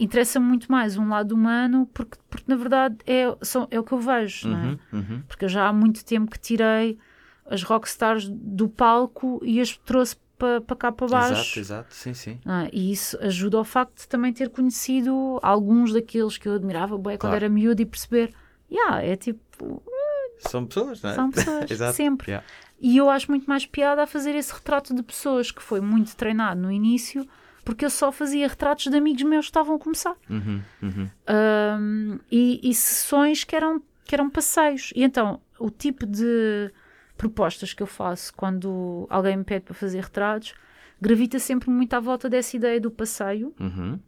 [SPEAKER 2] interessa muito mais um lado humano porque, porque na verdade é, são, é o que eu vejo,
[SPEAKER 1] uhum,
[SPEAKER 2] não é?
[SPEAKER 1] Uhum.
[SPEAKER 2] Porque eu já há muito tempo que tirei as rockstars do palco e as trouxe para pa cá para baixo.
[SPEAKER 1] Exato, exato, sim, sim.
[SPEAKER 2] Ah, e isso ajuda ao facto de também ter conhecido alguns daqueles que eu admirava bem quando
[SPEAKER 1] Claro.
[SPEAKER 2] era miúdo e perceber, yeah, é tipo,
[SPEAKER 1] São pessoas, não é?
[SPEAKER 2] são pessoas, [LAUGHS]
[SPEAKER 1] Exato.
[SPEAKER 2] sempre.
[SPEAKER 1] Yeah.
[SPEAKER 2] E eu acho muito mais piada a fazer esse retrato de pessoas que foi muito treinado no início, porque eu só fazia retratos de amigos meus que estavam a começar.
[SPEAKER 1] Uhum, uhum.
[SPEAKER 2] Um, e, e sessões que eram, que eram passeios. E então, o tipo de propostas que eu faço quando alguém me pede para fazer retratos gravita sempre muito à volta dessa ideia do passeio
[SPEAKER 1] Uhum.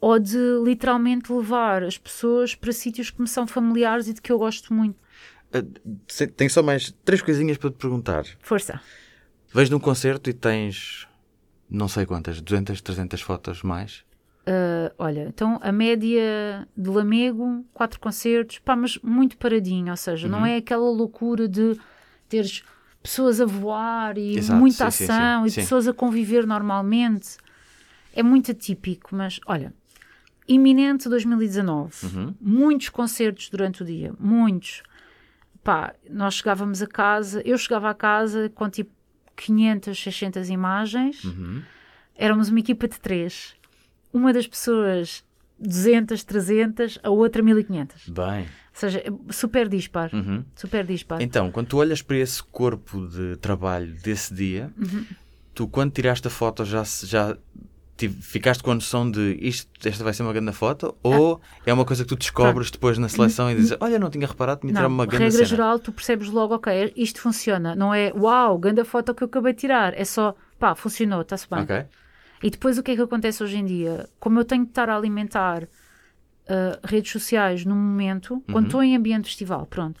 [SPEAKER 2] ou de literalmente levar as pessoas para sítios que me são familiares e de que eu gosto muito.
[SPEAKER 1] Se- Tenho só mais três coisinhas para te perguntar.
[SPEAKER 2] Força!
[SPEAKER 1] Vais num concerto e tens não sei quantas, 200, 300 fotos mais.
[SPEAKER 2] Uh, olha, então a média de Lamego, quatro concertos, pá, mas muito paradinho, ou seja, não é aquela loucura de teres pessoas a voar e
[SPEAKER 1] Exato,
[SPEAKER 2] muita
[SPEAKER 1] sim,
[SPEAKER 2] ação
[SPEAKER 1] sim,
[SPEAKER 2] e
[SPEAKER 1] sim.
[SPEAKER 2] pessoas a conviver normalmente. É muito atípico, mas olha, iminente 2019,
[SPEAKER 1] Uhum.
[SPEAKER 2] muitos concertos durante o dia, muitos. Pá, nós chegávamos a casa, eu chegava a casa com tipo 500, 600 imagens
[SPEAKER 1] Uhum.
[SPEAKER 2] éramos uma equipa de três. Uma das pessoas 200, 300, a outra 1500.
[SPEAKER 1] Bem.
[SPEAKER 2] Ou seja, super dispar.
[SPEAKER 1] Uhum.
[SPEAKER 2] Super dispar.
[SPEAKER 1] Então, quando tu olhas para esse corpo de trabalho desse dia,
[SPEAKER 2] Uhum.
[SPEAKER 1] tu quando tiraste a foto já, já ficaste com a noção de isto, esta vai ser uma grande foto? Ou é uma coisa que tu descobres depois na seleção e dizes, olha, não tinha reparado, tinha tirado uma grande
[SPEAKER 2] regra
[SPEAKER 1] cena.
[SPEAKER 2] geral, tu percebes logo, ok, isto funciona. Não é, uau, grande foto que eu acabei de tirar. É só, pá, funcionou, está-se bem.
[SPEAKER 1] Ok.
[SPEAKER 2] E depois o que é que acontece hoje em dia? Como eu tenho que estar a alimentar ah, redes sociais no momento, quando estou em ambiente de festival, pronto.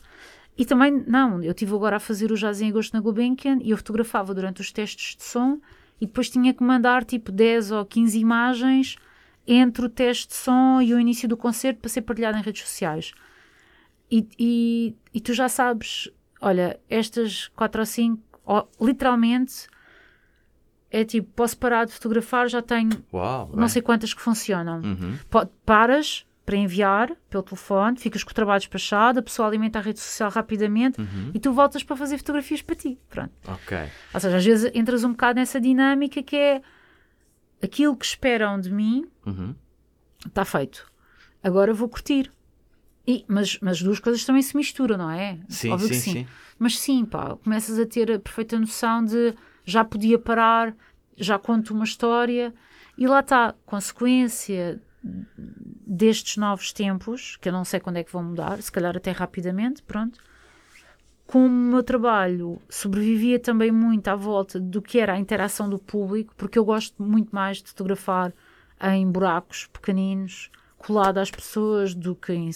[SPEAKER 2] E também, não, eu estive agora a fazer o Jazz em Agosto na Gulbenkian e eu fotografava durante os testes de som e depois tinha que mandar tipo 10 ou 15 imagens entre o teste de som e o início do concerto para ser partilhado em redes sociais. E, e, e tu já sabes, olha, estas 4 ou 5, ó, literalmente, é tipo, posso parar de fotografar, já tenho
[SPEAKER 1] Uau.
[SPEAKER 2] não sei quantas que funcionam.
[SPEAKER 1] Uhum.
[SPEAKER 2] Paras para enviar pelo telefone, ficas com o trabalho despachado, a pessoa alimenta a rede social rapidamente
[SPEAKER 1] Uhum.
[SPEAKER 2] e tu voltas para fazer fotografias para ti. Pronto.
[SPEAKER 1] Ok.
[SPEAKER 2] Ou seja, às vezes entras um bocado nessa dinâmica que é aquilo que esperam de mim
[SPEAKER 1] Uhum.
[SPEAKER 2] está feito. Agora vou curtir. E, mas, mas as duas coisas também se misturam, não é?
[SPEAKER 1] Sim,
[SPEAKER 2] Óbvio
[SPEAKER 1] sim,
[SPEAKER 2] que sim.
[SPEAKER 1] sim.
[SPEAKER 2] Mas sim, pá, começas a ter a perfeita noção de já podia parar, já conto uma história e lá está, consequência destes novos tempos, que eu não sei quando é que vão mudar, se calhar até rapidamente, pronto. Como o meu trabalho sobrevivia também muito à volta do que era a interação do público, porque eu gosto muito mais de fotografar em buracos pequeninos, colado às pessoas, do que em,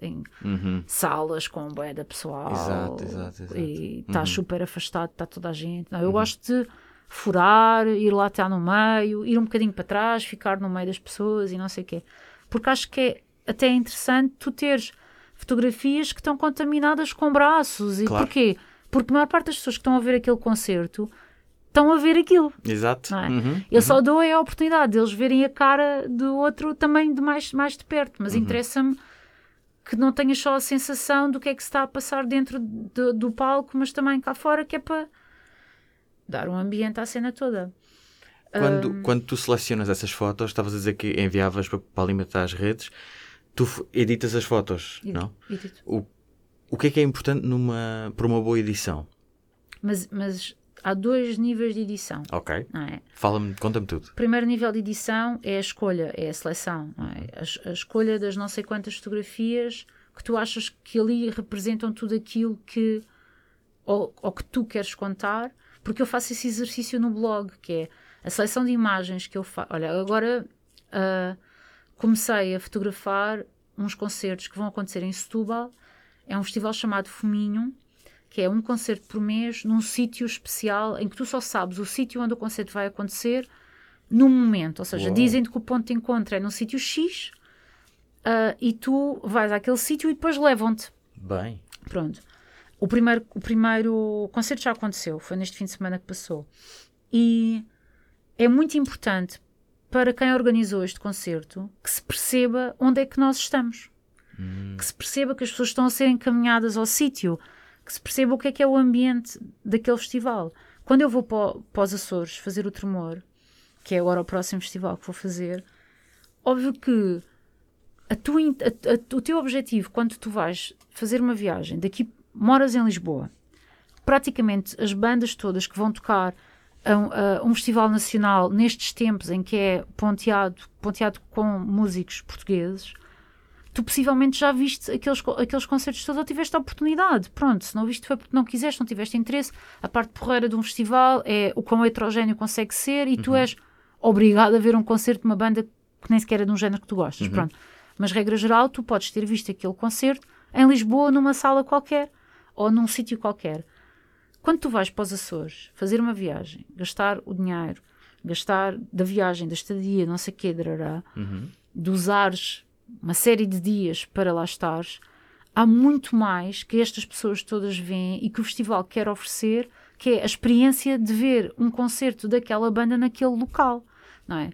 [SPEAKER 2] em- em
[SPEAKER 1] Uhum.
[SPEAKER 2] salas com bué da pessoal
[SPEAKER 1] Exato, exato, exato.
[SPEAKER 2] e está super afastado, está toda a gente. Não, eu gosto de furar, ir lá estar no meio, ir um bocadinho para trás, ficar no meio das pessoas e não sei o quê. Porque acho que é até interessante tu teres fotografias que estão contaminadas com braços. E
[SPEAKER 1] Claro.
[SPEAKER 2] porquê? Porque a maior parte das pessoas que estão a ver aquele concerto estão a ver aquilo.
[SPEAKER 1] Exato.
[SPEAKER 2] É?
[SPEAKER 1] Uhum.
[SPEAKER 2] Eu só dou é a oportunidade deles verem a cara do outro também de mais, mais de perto,
[SPEAKER 1] Uhum.
[SPEAKER 2] mas interessa-me que não tenhas só a sensação do que é que se está a passar dentro do, do palco, mas também cá fora, que é para dar um ambiente à cena toda.
[SPEAKER 1] Quando, quando tu selecionas essas fotos, estavas a dizer que enviavas para, para alimentar as redes, tu editas as fotos,
[SPEAKER 2] E-
[SPEAKER 1] não?
[SPEAKER 2] e tudo.
[SPEAKER 1] O, o que é que é importante numa, para uma boa edição?
[SPEAKER 2] Mas, mas há dois níveis de edição,
[SPEAKER 1] Ok.
[SPEAKER 2] é?
[SPEAKER 1] Fala-me, conta-me tudo.
[SPEAKER 2] O primeiro nível de edição é a escolha, é a seleção, é? a, a escolha das não sei quantas fotografias que tu achas que ali representam tudo aquilo que ou, ou que tu queres contar, porque eu faço esse exercício no blog, que é a seleção de imagens que eu faço. Olha, agora ah, comecei a fotografar uns concertos que vão acontecer em Setúbal. É um festival chamado Fuminho, que é um concerto por mês num sítio especial em que tu só sabes o sítio onde o concerto vai acontecer no momento. Ou seja, dizem-te que o ponto de encontro é num sítio X ah, e tu vais àquele sítio e depois levam-te.
[SPEAKER 1] Bem.
[SPEAKER 2] Pronto. O primeiro, o primeiro concerto já aconteceu, foi neste fim de semana que passou. E é muito importante para quem organizou este concerto que se perceba onde é que nós estamos. Que se perceba que as pessoas estão a ser encaminhadas ao sítio. que se perceba o que é que é o ambiente daquele festival. Quando eu vou para, para os Açores fazer o Tremor, que é agora o próximo festival que vou fazer, óbvio que a tua, a, a, o teu objetivo quando tu vais fazer uma viagem, daqui moras em Lisboa, praticamente as bandas todas que vão tocar a, a, um festival nacional nestes tempos em que é ponteado, ponteado com músicos portugueses, tu possivelmente já viste aqueles, aqueles concertos todos ou tiveste a oportunidade. Pronto, se não viste foi porque não quiseste, não tiveste interesse. A parte porreira de um festival é o quão heterogéneo consegue ser e uhum. tu és obrigado a ver um concerto de uma banda que nem sequer é de um género que tu gostas. Uhum. Pronto. Mas, regra geral, tu podes ter visto aquele concerto em Lisboa, numa sala qualquer ou num sítio qualquer. Quando tu vais para os Açores fazer uma viagem, gastar o dinheiro, gastar da viagem, da estadia, não sei o quê, dará, uhum. de usares uma série de dias para lá estares, há muito mais que estas pessoas todas veem e que o festival quer oferecer, que é a experiência de ver um concerto daquela banda naquele local, não é?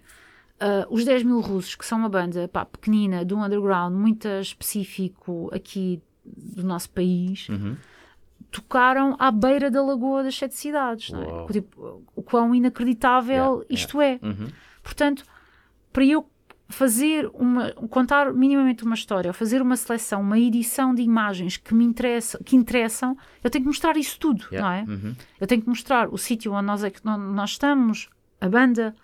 [SPEAKER 2] Uh, os 10 mil russos, que são uma banda pá, pequenina, do underground, muito específico aqui do nosso país, uhum tocaram à beira da Lagoa das Sete Cidades. Não é? tipo, o quão inacreditável yeah, isto yeah. é. Uhum. Portanto, para eu fazer uma, contar minimamente uma história, ou fazer uma seleção, uma edição de imagens que me interessam, que interessam, eu tenho que mostrar isso tudo, yeah. não é? Uhum. Eu tenho que mostrar o sítio onde nós, é que nós estamos, a banda,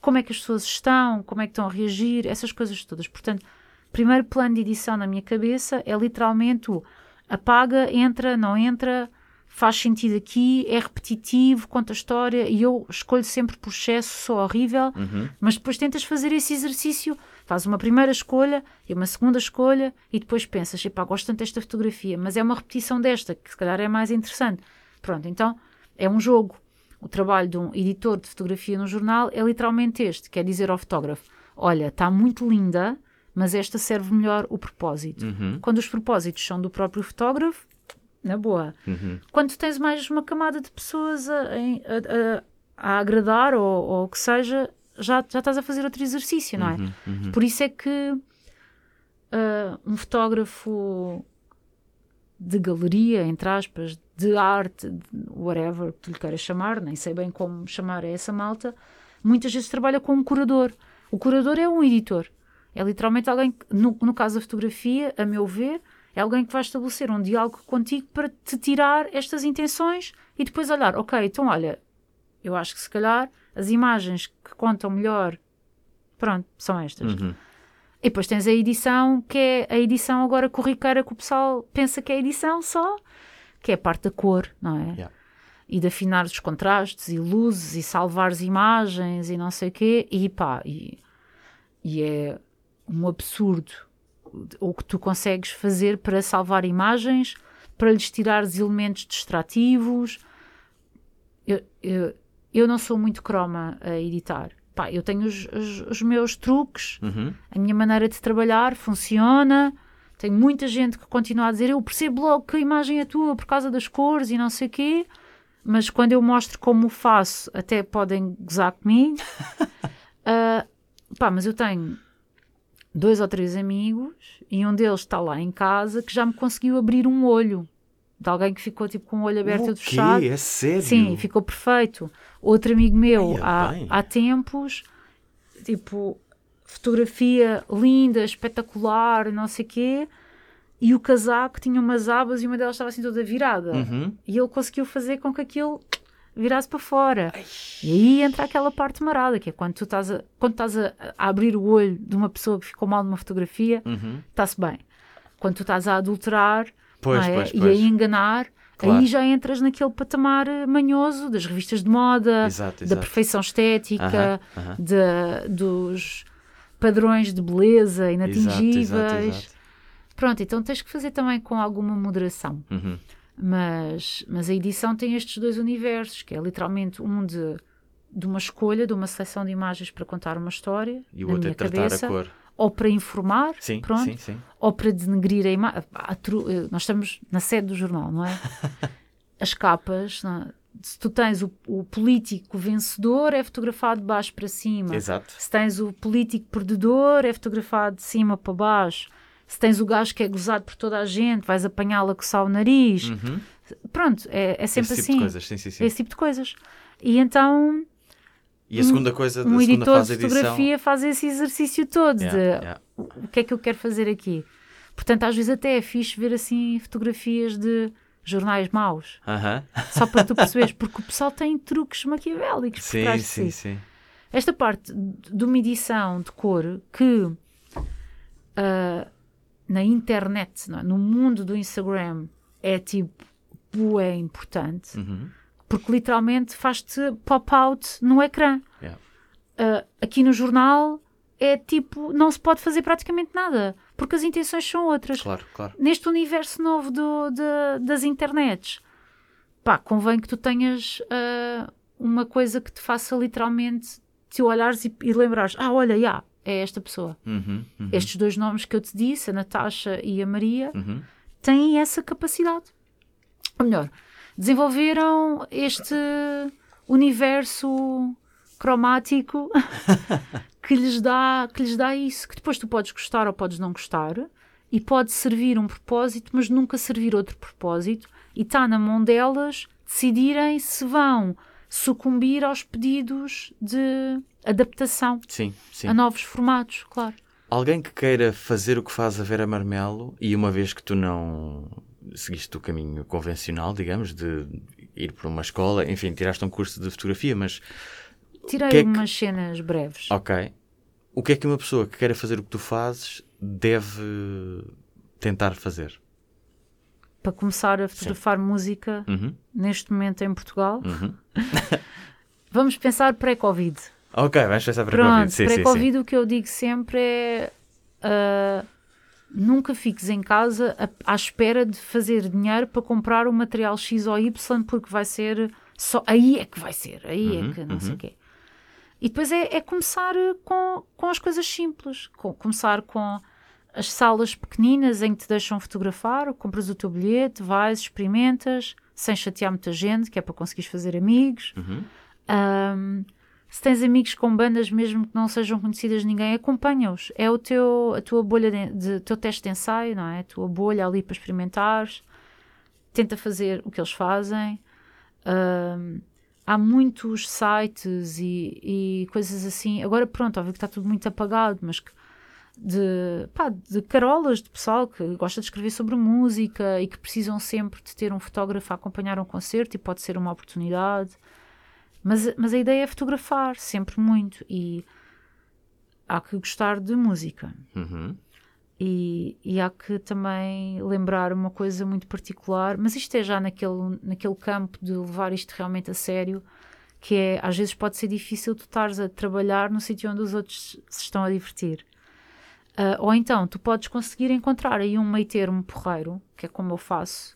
[SPEAKER 2] como é que as pessoas estão, como é que estão a reagir, essas coisas todas. Portanto, primeiro plano de edição na minha cabeça é literalmente o apaga, entra, não entra, faz sentido aqui, é repetitivo, conta a história e eu escolho sempre por excesso, sou horrível, uhum. mas depois tentas fazer esse exercício, faz uma primeira escolha e uma segunda escolha e depois pensas, epá, gosto tanto desta fotografia, mas é uma repetição desta, que se calhar é mais interessante. Pronto, então é um jogo. O trabalho de um editor de fotografia no jornal é literalmente este, quer dizer ao fotógrafo, olha, está muito linda, mas esta serve melhor o propósito. Uhum. Quando os propósitos são do próprio fotógrafo, na boa. Uhum. Quando tens mais uma camada de pessoas a, a, a, a agradar ou, o que seja, já, já estás a fazer outro exercício, não é? Uhum. uhum. Por isso é que uh, um fotógrafo de galeria, entre aspas, de arte, whatever que tu lhe queiras chamar, nem sei bem como chamar a essa malta, muitas vezes trabalha com um curador. O curador é um editor. É literalmente alguém, que, no, no caso da fotografia, a meu ver, é alguém que vai estabelecer um diálogo contigo para te tirar estas intenções e depois olhar, ok, então olha, eu acho que se calhar as imagens que contam melhor, pronto, são estas. Uhum. E depois tens a edição, que é a edição agora corriqueira que o pessoal pensa que é edição só, que é a parte da cor, não é? Yeah. E de afinar os contrastes e luzes e salvar as imagens e não sei o quê, e pá, e, e é um absurdo o que tu consegues fazer para salvar imagens, para lhes tirar os elementos distrativos. Eu, eu, eu não sou muito croma a editar. Pá, eu tenho os, os, os meus truques, uhum. a minha maneira de trabalhar funciona. Tenho muita gente que continua a dizer eu percebo logo que a imagem é tua por causa das cores e não sei o quê, mas quando eu mostro como faço, até podem gozar comigo. uh, [LAUGHS] pá, mas eu tenho dois ou três amigos e um deles está lá em casa que já me conseguiu abrir um olho. De alguém que ficou tipo com o olho aberto e fechado.
[SPEAKER 1] É sério?
[SPEAKER 2] Sim, ficou perfeito. Outro amigo meu, Ai, há, há tempos, tipo, fotografia linda, espetacular, não sei o quê, e o casaco tinha umas abas e uma delas estava assim toda virada. Uhum. E ele conseguiu fazer com que aquilo virasse para fora. Ai. E aí entra aquela parte marada, que é quando tu estás a, quando estás a, a abrir o olho de uma pessoa que ficou mal numa fotografia, uhum. está-se bem. Quando tu estás a adulterar pois, é? pois, pois. e a enganar, Claro. Aí já entras naquele patamar eh, manhoso das revistas de moda, exato, exato. da perfeição estética, uh -huh, uh -huh. De, dos padrões de beleza inatingíveis. Exato, Pronto, então tens que fazer também com alguma moderação. Uhum. Mas, mas a edição tem estes dois universos, que é literalmente um de, de uma escolha, de uma seleção de imagens para contar uma história,
[SPEAKER 1] e o outro é tratar cabeça, a cor.
[SPEAKER 2] ou para informar, sim, pronto, sim, sim. ou para denegrir a imagem. Eh, nós estamos na sede do jornal, não é? [LAUGHS] As capas, não, se tu tens o, o, político vencedor, é fotografado de baixo para cima.
[SPEAKER 1] Exato.
[SPEAKER 2] Se tens o político perdedor, é fotografado de cima para baixo se tens o gajo que é gozado por toda a gente, vais apanhá-lo a coçar o nariz. Uhum. Pronto, é, é sempre
[SPEAKER 1] Esse tipo
[SPEAKER 2] assim.
[SPEAKER 1] de coisas, sim, sim, sim.
[SPEAKER 2] Esse tipo de coisas. E então
[SPEAKER 1] E a segunda coisa,
[SPEAKER 2] um
[SPEAKER 1] segunda
[SPEAKER 2] editor
[SPEAKER 1] fase
[SPEAKER 2] de
[SPEAKER 1] da edição...
[SPEAKER 2] fotografia faz esse exercício todo
[SPEAKER 1] Yeah,
[SPEAKER 2] de
[SPEAKER 1] yeah.
[SPEAKER 2] o que é que eu quero fazer aqui. Portanto, às vezes até é fixe ver assim fotografias de jornais maus,
[SPEAKER 1] Aham.
[SPEAKER 2] só para tu perceberes, porque o pessoal tem truques maquiavélicos por
[SPEAKER 1] Sim,
[SPEAKER 2] trás de
[SPEAKER 1] sim,
[SPEAKER 2] si.
[SPEAKER 1] sim.
[SPEAKER 2] Esta parte de uma edição de cor que ah, na internet, é? no mundo do Instagram, é tipo é importante,
[SPEAKER 1] Uhum.
[SPEAKER 2] porque literalmente faz-te pop-out no ecrã.
[SPEAKER 1] Yeah.
[SPEAKER 2] Ah, aqui no jornal é tipo, não se pode fazer praticamente nada, porque as intenções são outras.
[SPEAKER 1] Claro, claro.
[SPEAKER 2] Neste universo novo do, de- das internets, pá, convém que tu tenhas ah, uma coisa que te faça literalmente te olhares e, e lembrares: ah, olha, já, é esta pessoa.
[SPEAKER 1] Uhum, uhum,
[SPEAKER 2] Estes dois nomes que eu te disse, a Natasha e a Maria,
[SPEAKER 1] uhum.
[SPEAKER 2] têm essa capacidade. Ou melhor, desenvolveram este universo cromático [LAUGHS] que lhes dá que lhes dá isso que depois tu podes gostar ou podes não gostar e pode servir um propósito mas nunca servir outro propósito e está na mão delas decidirem se vão sucumbir aos pedidos de adaptação
[SPEAKER 1] Sim, sim.
[SPEAKER 2] a novos formatos claro
[SPEAKER 1] Alguém que queira fazer o que faz a Vera Marmelo e uma vez que tu não seguiste o caminho convencional, digamos, de ir para uma escola, enfim, tiraste um curso de fotografia, mas
[SPEAKER 2] tirei
[SPEAKER 1] que é que-
[SPEAKER 2] umas cenas breves
[SPEAKER 1] ok. O que é que uma pessoa que queira fazer o que tu fazes deve tentar fazer?
[SPEAKER 2] Para começar a fotografar música
[SPEAKER 1] Uhum,
[SPEAKER 2] neste momento em Portugal.
[SPEAKER 1] uhum. [LAUGHS]
[SPEAKER 2] Vamos pensar pré-Covid.
[SPEAKER 1] Ok, vamos pensar para
[SPEAKER 2] Pronto,
[SPEAKER 1] Covid. Sim, sim, sim.
[SPEAKER 2] pré-Covid o que eu digo sempre é ah, nunca fiques em casa a- à espera de fazer dinheiro para comprar o material X ou Y porque vai ser só aí é que vai ser, aí
[SPEAKER 1] Uhum,
[SPEAKER 2] é que não sei
[SPEAKER 1] uhum.
[SPEAKER 2] o quê. E depois é, é começar com, com as coisas simples, com, começar com as salas pequeninas em que te deixam fotografar, compras o teu bilhete, vais, experimentas, sem chatear muita gente, que é para conseguires fazer amigos.
[SPEAKER 1] Uhum.
[SPEAKER 2] Ahm, se tens amigos com bandas, mesmo que não sejam conhecidas de ninguém, acompanha-os. É o teu, a tua bolha de, de- teu teste de ensaio, não é? A tua bolha ali para experimentares. Tenta fazer o que eles fazem. Ahm, há muitos sites e, e coisas assim. Agora, pronto, óbvio que está tudo muito apagado, mas que de, pá, de carolas de pessoal que gosta de escrever sobre música e que precisam sempre de ter um fotógrafo a acompanhar um concerto e pode ser uma oportunidade. Mas, mas a ideia é fotografar, sempre muito. E há que gostar de música.
[SPEAKER 1] Uhum.
[SPEAKER 2] E, e há que também lembrar uma coisa muito particular, mas isto é já naquele, naquele campo de levar isto realmente a sério, que é, às vezes pode ser difícil tu estares a trabalhar no sítio onde os outros se estão a divertir. Ah, ou então, tu podes conseguir encontrar aí um meio termo porreiro, que é como eu faço,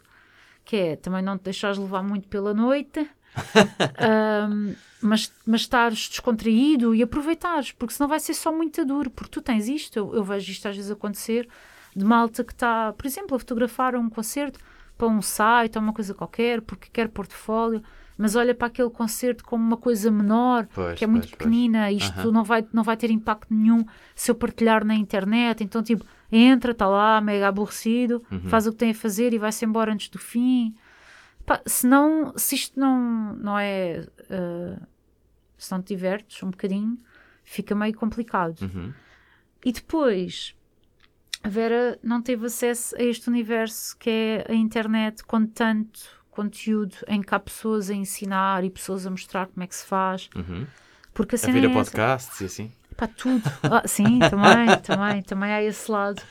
[SPEAKER 2] que é também não te deixares levar muito pela noite, [LAUGHS] ahm, mas, mas estares descontraído e aproveitares, porque senão vai ser só muito duro, porque tu tens isto, eu, eu vejo isto às vezes acontecer, de malta que está, por exemplo, a fotografar um concerto para um site ou uma coisa qualquer, porque quer portfólio, mas olha para aquele concerto como uma coisa menor,
[SPEAKER 1] Pois,
[SPEAKER 2] que é muito
[SPEAKER 1] pois, pois.
[SPEAKER 2] pequenina, isto
[SPEAKER 1] Aham.
[SPEAKER 2] não, vai, não vai ter impacto nenhum se eu partilhar na internet, então tipo, entra, está lá, mega aborrecido,
[SPEAKER 1] Uhum.
[SPEAKER 2] faz o que tem a fazer e vai-se embora antes do fim. Pá, se não, se isto não, não é, eh, se não te divertes um bocadinho, fica meio complicado.
[SPEAKER 1] Uhum.
[SPEAKER 2] E depois, a Vera não teve acesso a este universo que é a internet com tanto conteúdo em que há pessoas a ensinar e pessoas a mostrar como é que se faz.
[SPEAKER 1] Uhum.
[SPEAKER 2] Porque a
[SPEAKER 1] A
[SPEAKER 2] cena
[SPEAKER 1] vir a
[SPEAKER 2] é
[SPEAKER 1] podcasts e assim.
[SPEAKER 2] Pá, tudo. Ah, sim, [LAUGHS] também, também, também há esse lado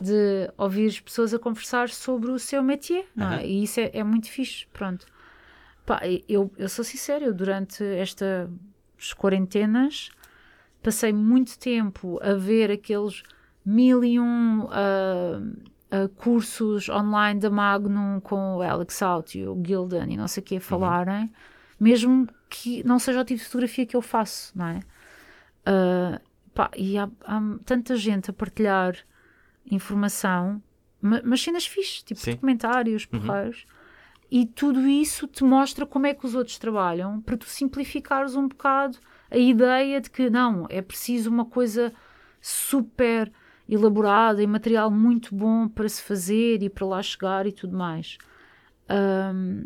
[SPEAKER 2] de ouvir as pessoas a conversar sobre o seu métier, não é?
[SPEAKER 1] Aham.
[SPEAKER 2] E isso é, é muito fixe, pronto. Pá, eu, eu sou sincera, eu durante estas quarentenas passei muito tempo a ver aqueles mil e um ah, ah, cursos online da Magnum com o Alex Out e o Gildan e não sei o que a falarem, mesmo que não seja o tipo de fotografia que eu faço, não é? Ah, pá, e há, há tanta gente a partilhar informação, ma- mas cenas fixes, tipo
[SPEAKER 1] Sim.
[SPEAKER 2] documentários,
[SPEAKER 1] Uhum.
[SPEAKER 2] porreiros, e tudo isso te mostra como é que os outros trabalham para tu simplificares um bocado a ideia de que não, é preciso uma coisa super elaborada e material muito bom para se fazer e para lá chegar e tudo mais. Ahm,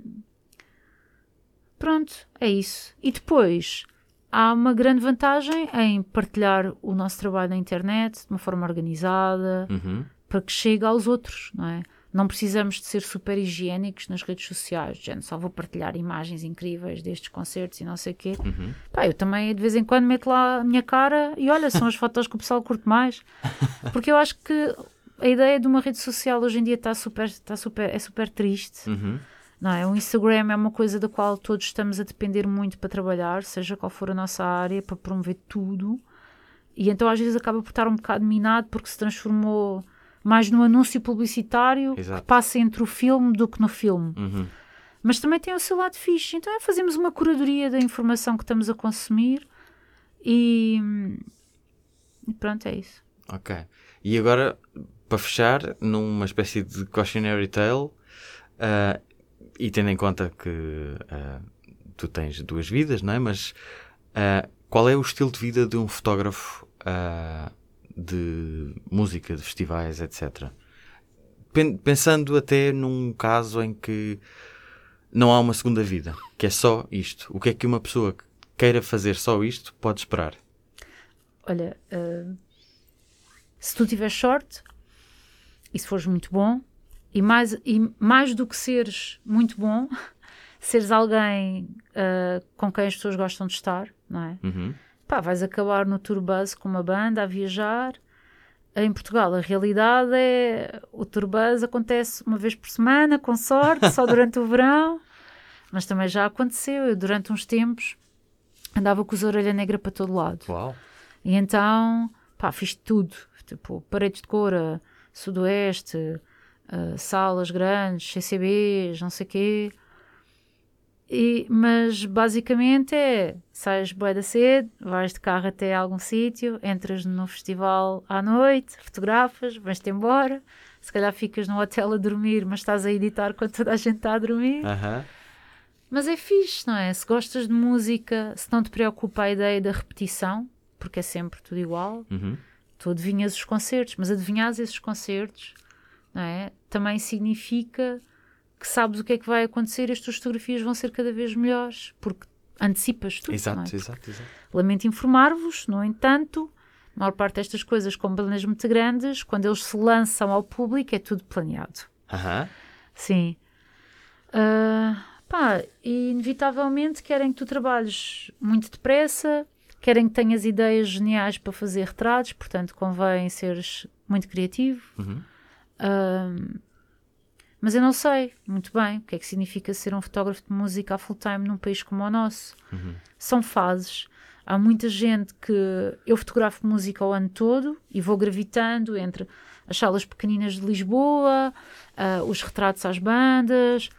[SPEAKER 2] pronto, é isso. E depois há uma grande vantagem em partilhar o nosso trabalho na internet de uma forma organizada
[SPEAKER 1] Uhum.
[SPEAKER 2] para que chegue aos outros, não é? Não precisamos de ser super higiênicos nas redes sociais, gente, só vou partilhar imagens incríveis destes concertos e não sei o quê.
[SPEAKER 1] Uhum.
[SPEAKER 2] Pá, eu também de vez em quando meto lá a minha cara e olha, são as [LAUGHS] fotos que o pessoal curte mais. Porque eu acho que a ideia de uma rede social hoje em dia está super, está super, é super triste.
[SPEAKER 1] Uhum.
[SPEAKER 2] Não é? O Instagram é uma coisa da qual todos estamos a depender muito para trabalhar, seja qual for a nossa área, para promover tudo. E então às vezes acaba por estar um bocado minado porque se transformou mais no anúncio publicitário
[SPEAKER 1] Exato.
[SPEAKER 2] que passa entre o filme do que no filme.
[SPEAKER 1] Uhum.
[SPEAKER 2] Mas também tem o seu lado fixe. Então é fazermos uma curadoria da informação que estamos a consumir e, pronto, é isso.
[SPEAKER 1] Ok. E agora, para fechar, numa espécie de cautionary tale, ah, e tendo em conta que ah, tu tens duas vidas, não é? Mas ah, qual é o estilo de vida de um fotógrafo de música, de festivais, etc. Pen- Pensando até num caso em que não há uma segunda vida, que é só isto. O que é que uma pessoa que queira fazer só isto pode esperar?
[SPEAKER 2] Olha, ah, se tu tiveres sorte e se fores muito bom, e mais, e mais do que seres muito bom, [LAUGHS] seres alguém ah, com quem as pessoas gostam de estar, não é?
[SPEAKER 1] Uhum.
[SPEAKER 2] Pá, vais acabar no tour bus com uma banda a viajar. Em Portugal, a realidade é o tour bus acontece uma vez por semana, com sorte, só durante o verão. [LAUGHS] Mas também já aconteceu. Eu, durante uns tempos, andava com os orelha negra para todo lado.
[SPEAKER 1] Uau!
[SPEAKER 2] E então, pá, fiz tudo. Tipo, paredes de cora, sudoeste, ah, salas grandes, CCBs, não sei o quê. E, mas basicamente é, sais bué da cedo, vais de carro até algum sítio, entras no festival à noite, fotografas, vais-te embora, se calhar ficas no hotel a dormir, mas estás a editar quando toda a gente está a dormir.
[SPEAKER 1] Aham.
[SPEAKER 2] Mas é fixe, não é? Se gostas de música, se não te preocupa a ideia da repetição, porque é sempre tudo igual,
[SPEAKER 1] Uhum.
[SPEAKER 2] tu adivinhas os concertos, mas adivinhas esses concertos, não é? Também significa que sabes o que é que vai acontecer e as tuas fotografias vão ser cada vez melhores, porque antecipas tudo. não é?
[SPEAKER 1] Exato, exato, exato.
[SPEAKER 2] Lamento informar-vos, no entanto, a maior parte destas coisas, como bandas muito grandes, quando eles se lançam ao público, é tudo planeado.
[SPEAKER 1] Aham.
[SPEAKER 2] Sim. Ah, pá, e inevitavelmente querem que tu trabalhes muito depressa, querem que tenhas ideias geniais para fazer retratos, portanto convém seres muito criativo.
[SPEAKER 1] Uhum.
[SPEAKER 2] Ah, mas eu não sei muito bem o que é que significa ser um fotógrafo de música a full time num país como o nosso.
[SPEAKER 1] Uhum.
[SPEAKER 2] São fases. Há muita gente que eu fotografo música o ano todo e vou gravitando entre as salas pequeninas de Lisboa, ah, os retratos às bandas.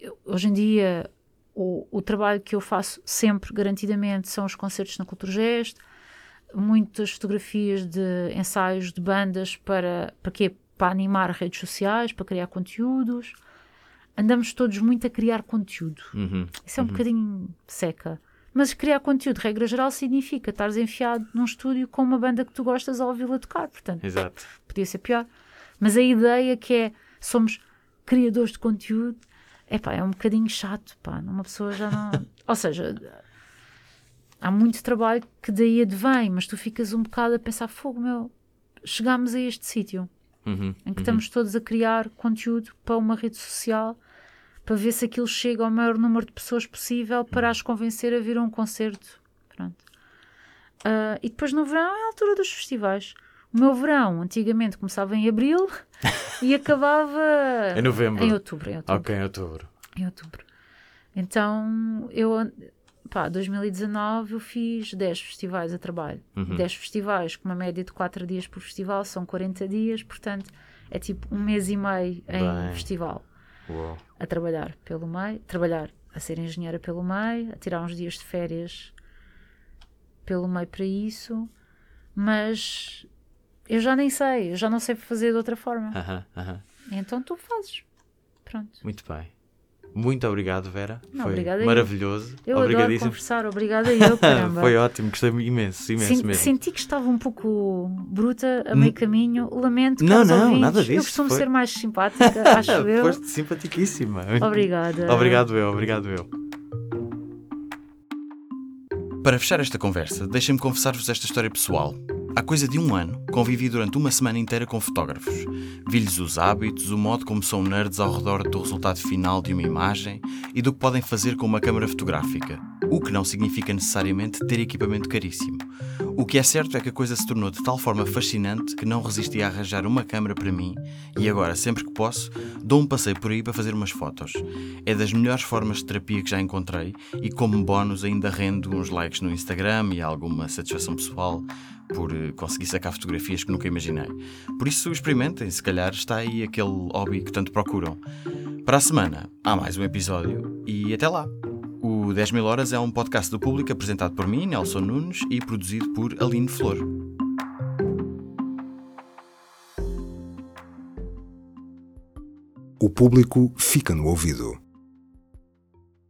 [SPEAKER 2] Eu- hoje em dia, o, o trabalho que eu faço sempre, garantidamente, são os concertos na Culturgest, muitas fotografias de ensaios de bandas para, para quê? Para animar redes sociais, para criar conteúdos. Andamos todos muito a criar conteúdo.
[SPEAKER 1] Uhum.
[SPEAKER 2] Isso é um bocadinho seca. Mas criar conteúdo, regra geral, significa estares enfiado num estúdio com uma banda que tu gostas a ouvi-la tocar. Portanto,
[SPEAKER 1] Exato.
[SPEAKER 2] podia ser pior. Mas a ideia que é somos criadores de conteúdo, epá, é um bocadinho chato, pá. Uma pessoa já não. [LAUGHS] Ou seja, há muito trabalho que daí advém, mas tu ficas um bocado a pensar, fogo, meu, chegámos a este sítio
[SPEAKER 1] Uhum.
[SPEAKER 2] em que estamos todos a criar conteúdo para uma rede social para ver se aquilo chega ao maior número de pessoas possível para as convencer a vir a um concerto. Pronto. Ah, e depois no verão é a altura dos festivais. O meu verão antigamente começava em abril [LAUGHS] e acabava
[SPEAKER 1] Em novembro.
[SPEAKER 2] em outubro. Em outubro.
[SPEAKER 1] Ok, em outubro.
[SPEAKER 2] Em outubro. Então, eu, pá, 2019 eu fiz 10 festivais a trabalho.
[SPEAKER 1] Uhum.
[SPEAKER 2] 10 festivais com uma média de 4 dias por festival, são 40 dias, portanto é tipo um mês e meio em
[SPEAKER 1] Bem.
[SPEAKER 2] festival
[SPEAKER 1] Uau.
[SPEAKER 2] a trabalhar pelo meio, trabalhar a ser engenheira pelo meio, a tirar uns dias de férias pelo meio para isso, mas eu já nem sei, eu já não sei fazer de outra forma.
[SPEAKER 1] Aham, aham.
[SPEAKER 2] Então tu fazes. Pronto.
[SPEAKER 1] Muito bem. Muito obrigado, Vera.
[SPEAKER 2] Não,
[SPEAKER 1] Foi
[SPEAKER 2] obrigada eu.
[SPEAKER 1] maravilhoso.
[SPEAKER 2] Eu adoro conversar, obrigada eu, [LAUGHS] caramba.
[SPEAKER 1] Foi ótimo, gostei imenso, imenso
[SPEAKER 2] Sen-
[SPEAKER 1] mesmo.
[SPEAKER 2] Senti que estava um pouco bruta a meio caminho. Lamento,
[SPEAKER 1] Não, não,
[SPEAKER 2] ouvintes.
[SPEAKER 1] nada
[SPEAKER 2] Eu
[SPEAKER 1] disso,
[SPEAKER 2] costumo
[SPEAKER 1] foi-
[SPEAKER 2] ser mais simpática, [LAUGHS] acho eu.
[SPEAKER 1] Foste simpaticíssima.
[SPEAKER 2] Obrigada.
[SPEAKER 1] Obrigado eu, obrigado eu. Para fechar esta conversa, deixem-me confessar-vos esta história pessoal. Há coisa de um ano, convivi durante uma semana inteira com fotógrafos. Vi-lhes os hábitos, o modo como são nerds ao redor do resultado final de uma imagem e do que podem fazer com uma câmara fotográfica. O que não significa necessariamente ter equipamento caríssimo. O que é certo é que a coisa se tornou de tal forma fascinante que não resisti a arranjar uma câmara para mim e agora, sempre que posso, dou um passeio por aí para fazer umas fotos. É das melhores formas de terapia que já encontrei e, como bónus, ainda rendo uns likes no Instagram e alguma satisfação pessoal por eh, conseguir sacar fotografias que nunca imaginei. Por isso, experimentem, se calhar está aí aquele hobby que tanto procuram. Para a semana, há mais um episódio e até lá! O 10 mil horas é um podcast do público apresentado por mim, Nelson Nunes, e produzido por Aline Flor.
[SPEAKER 3] O público fica no ouvido.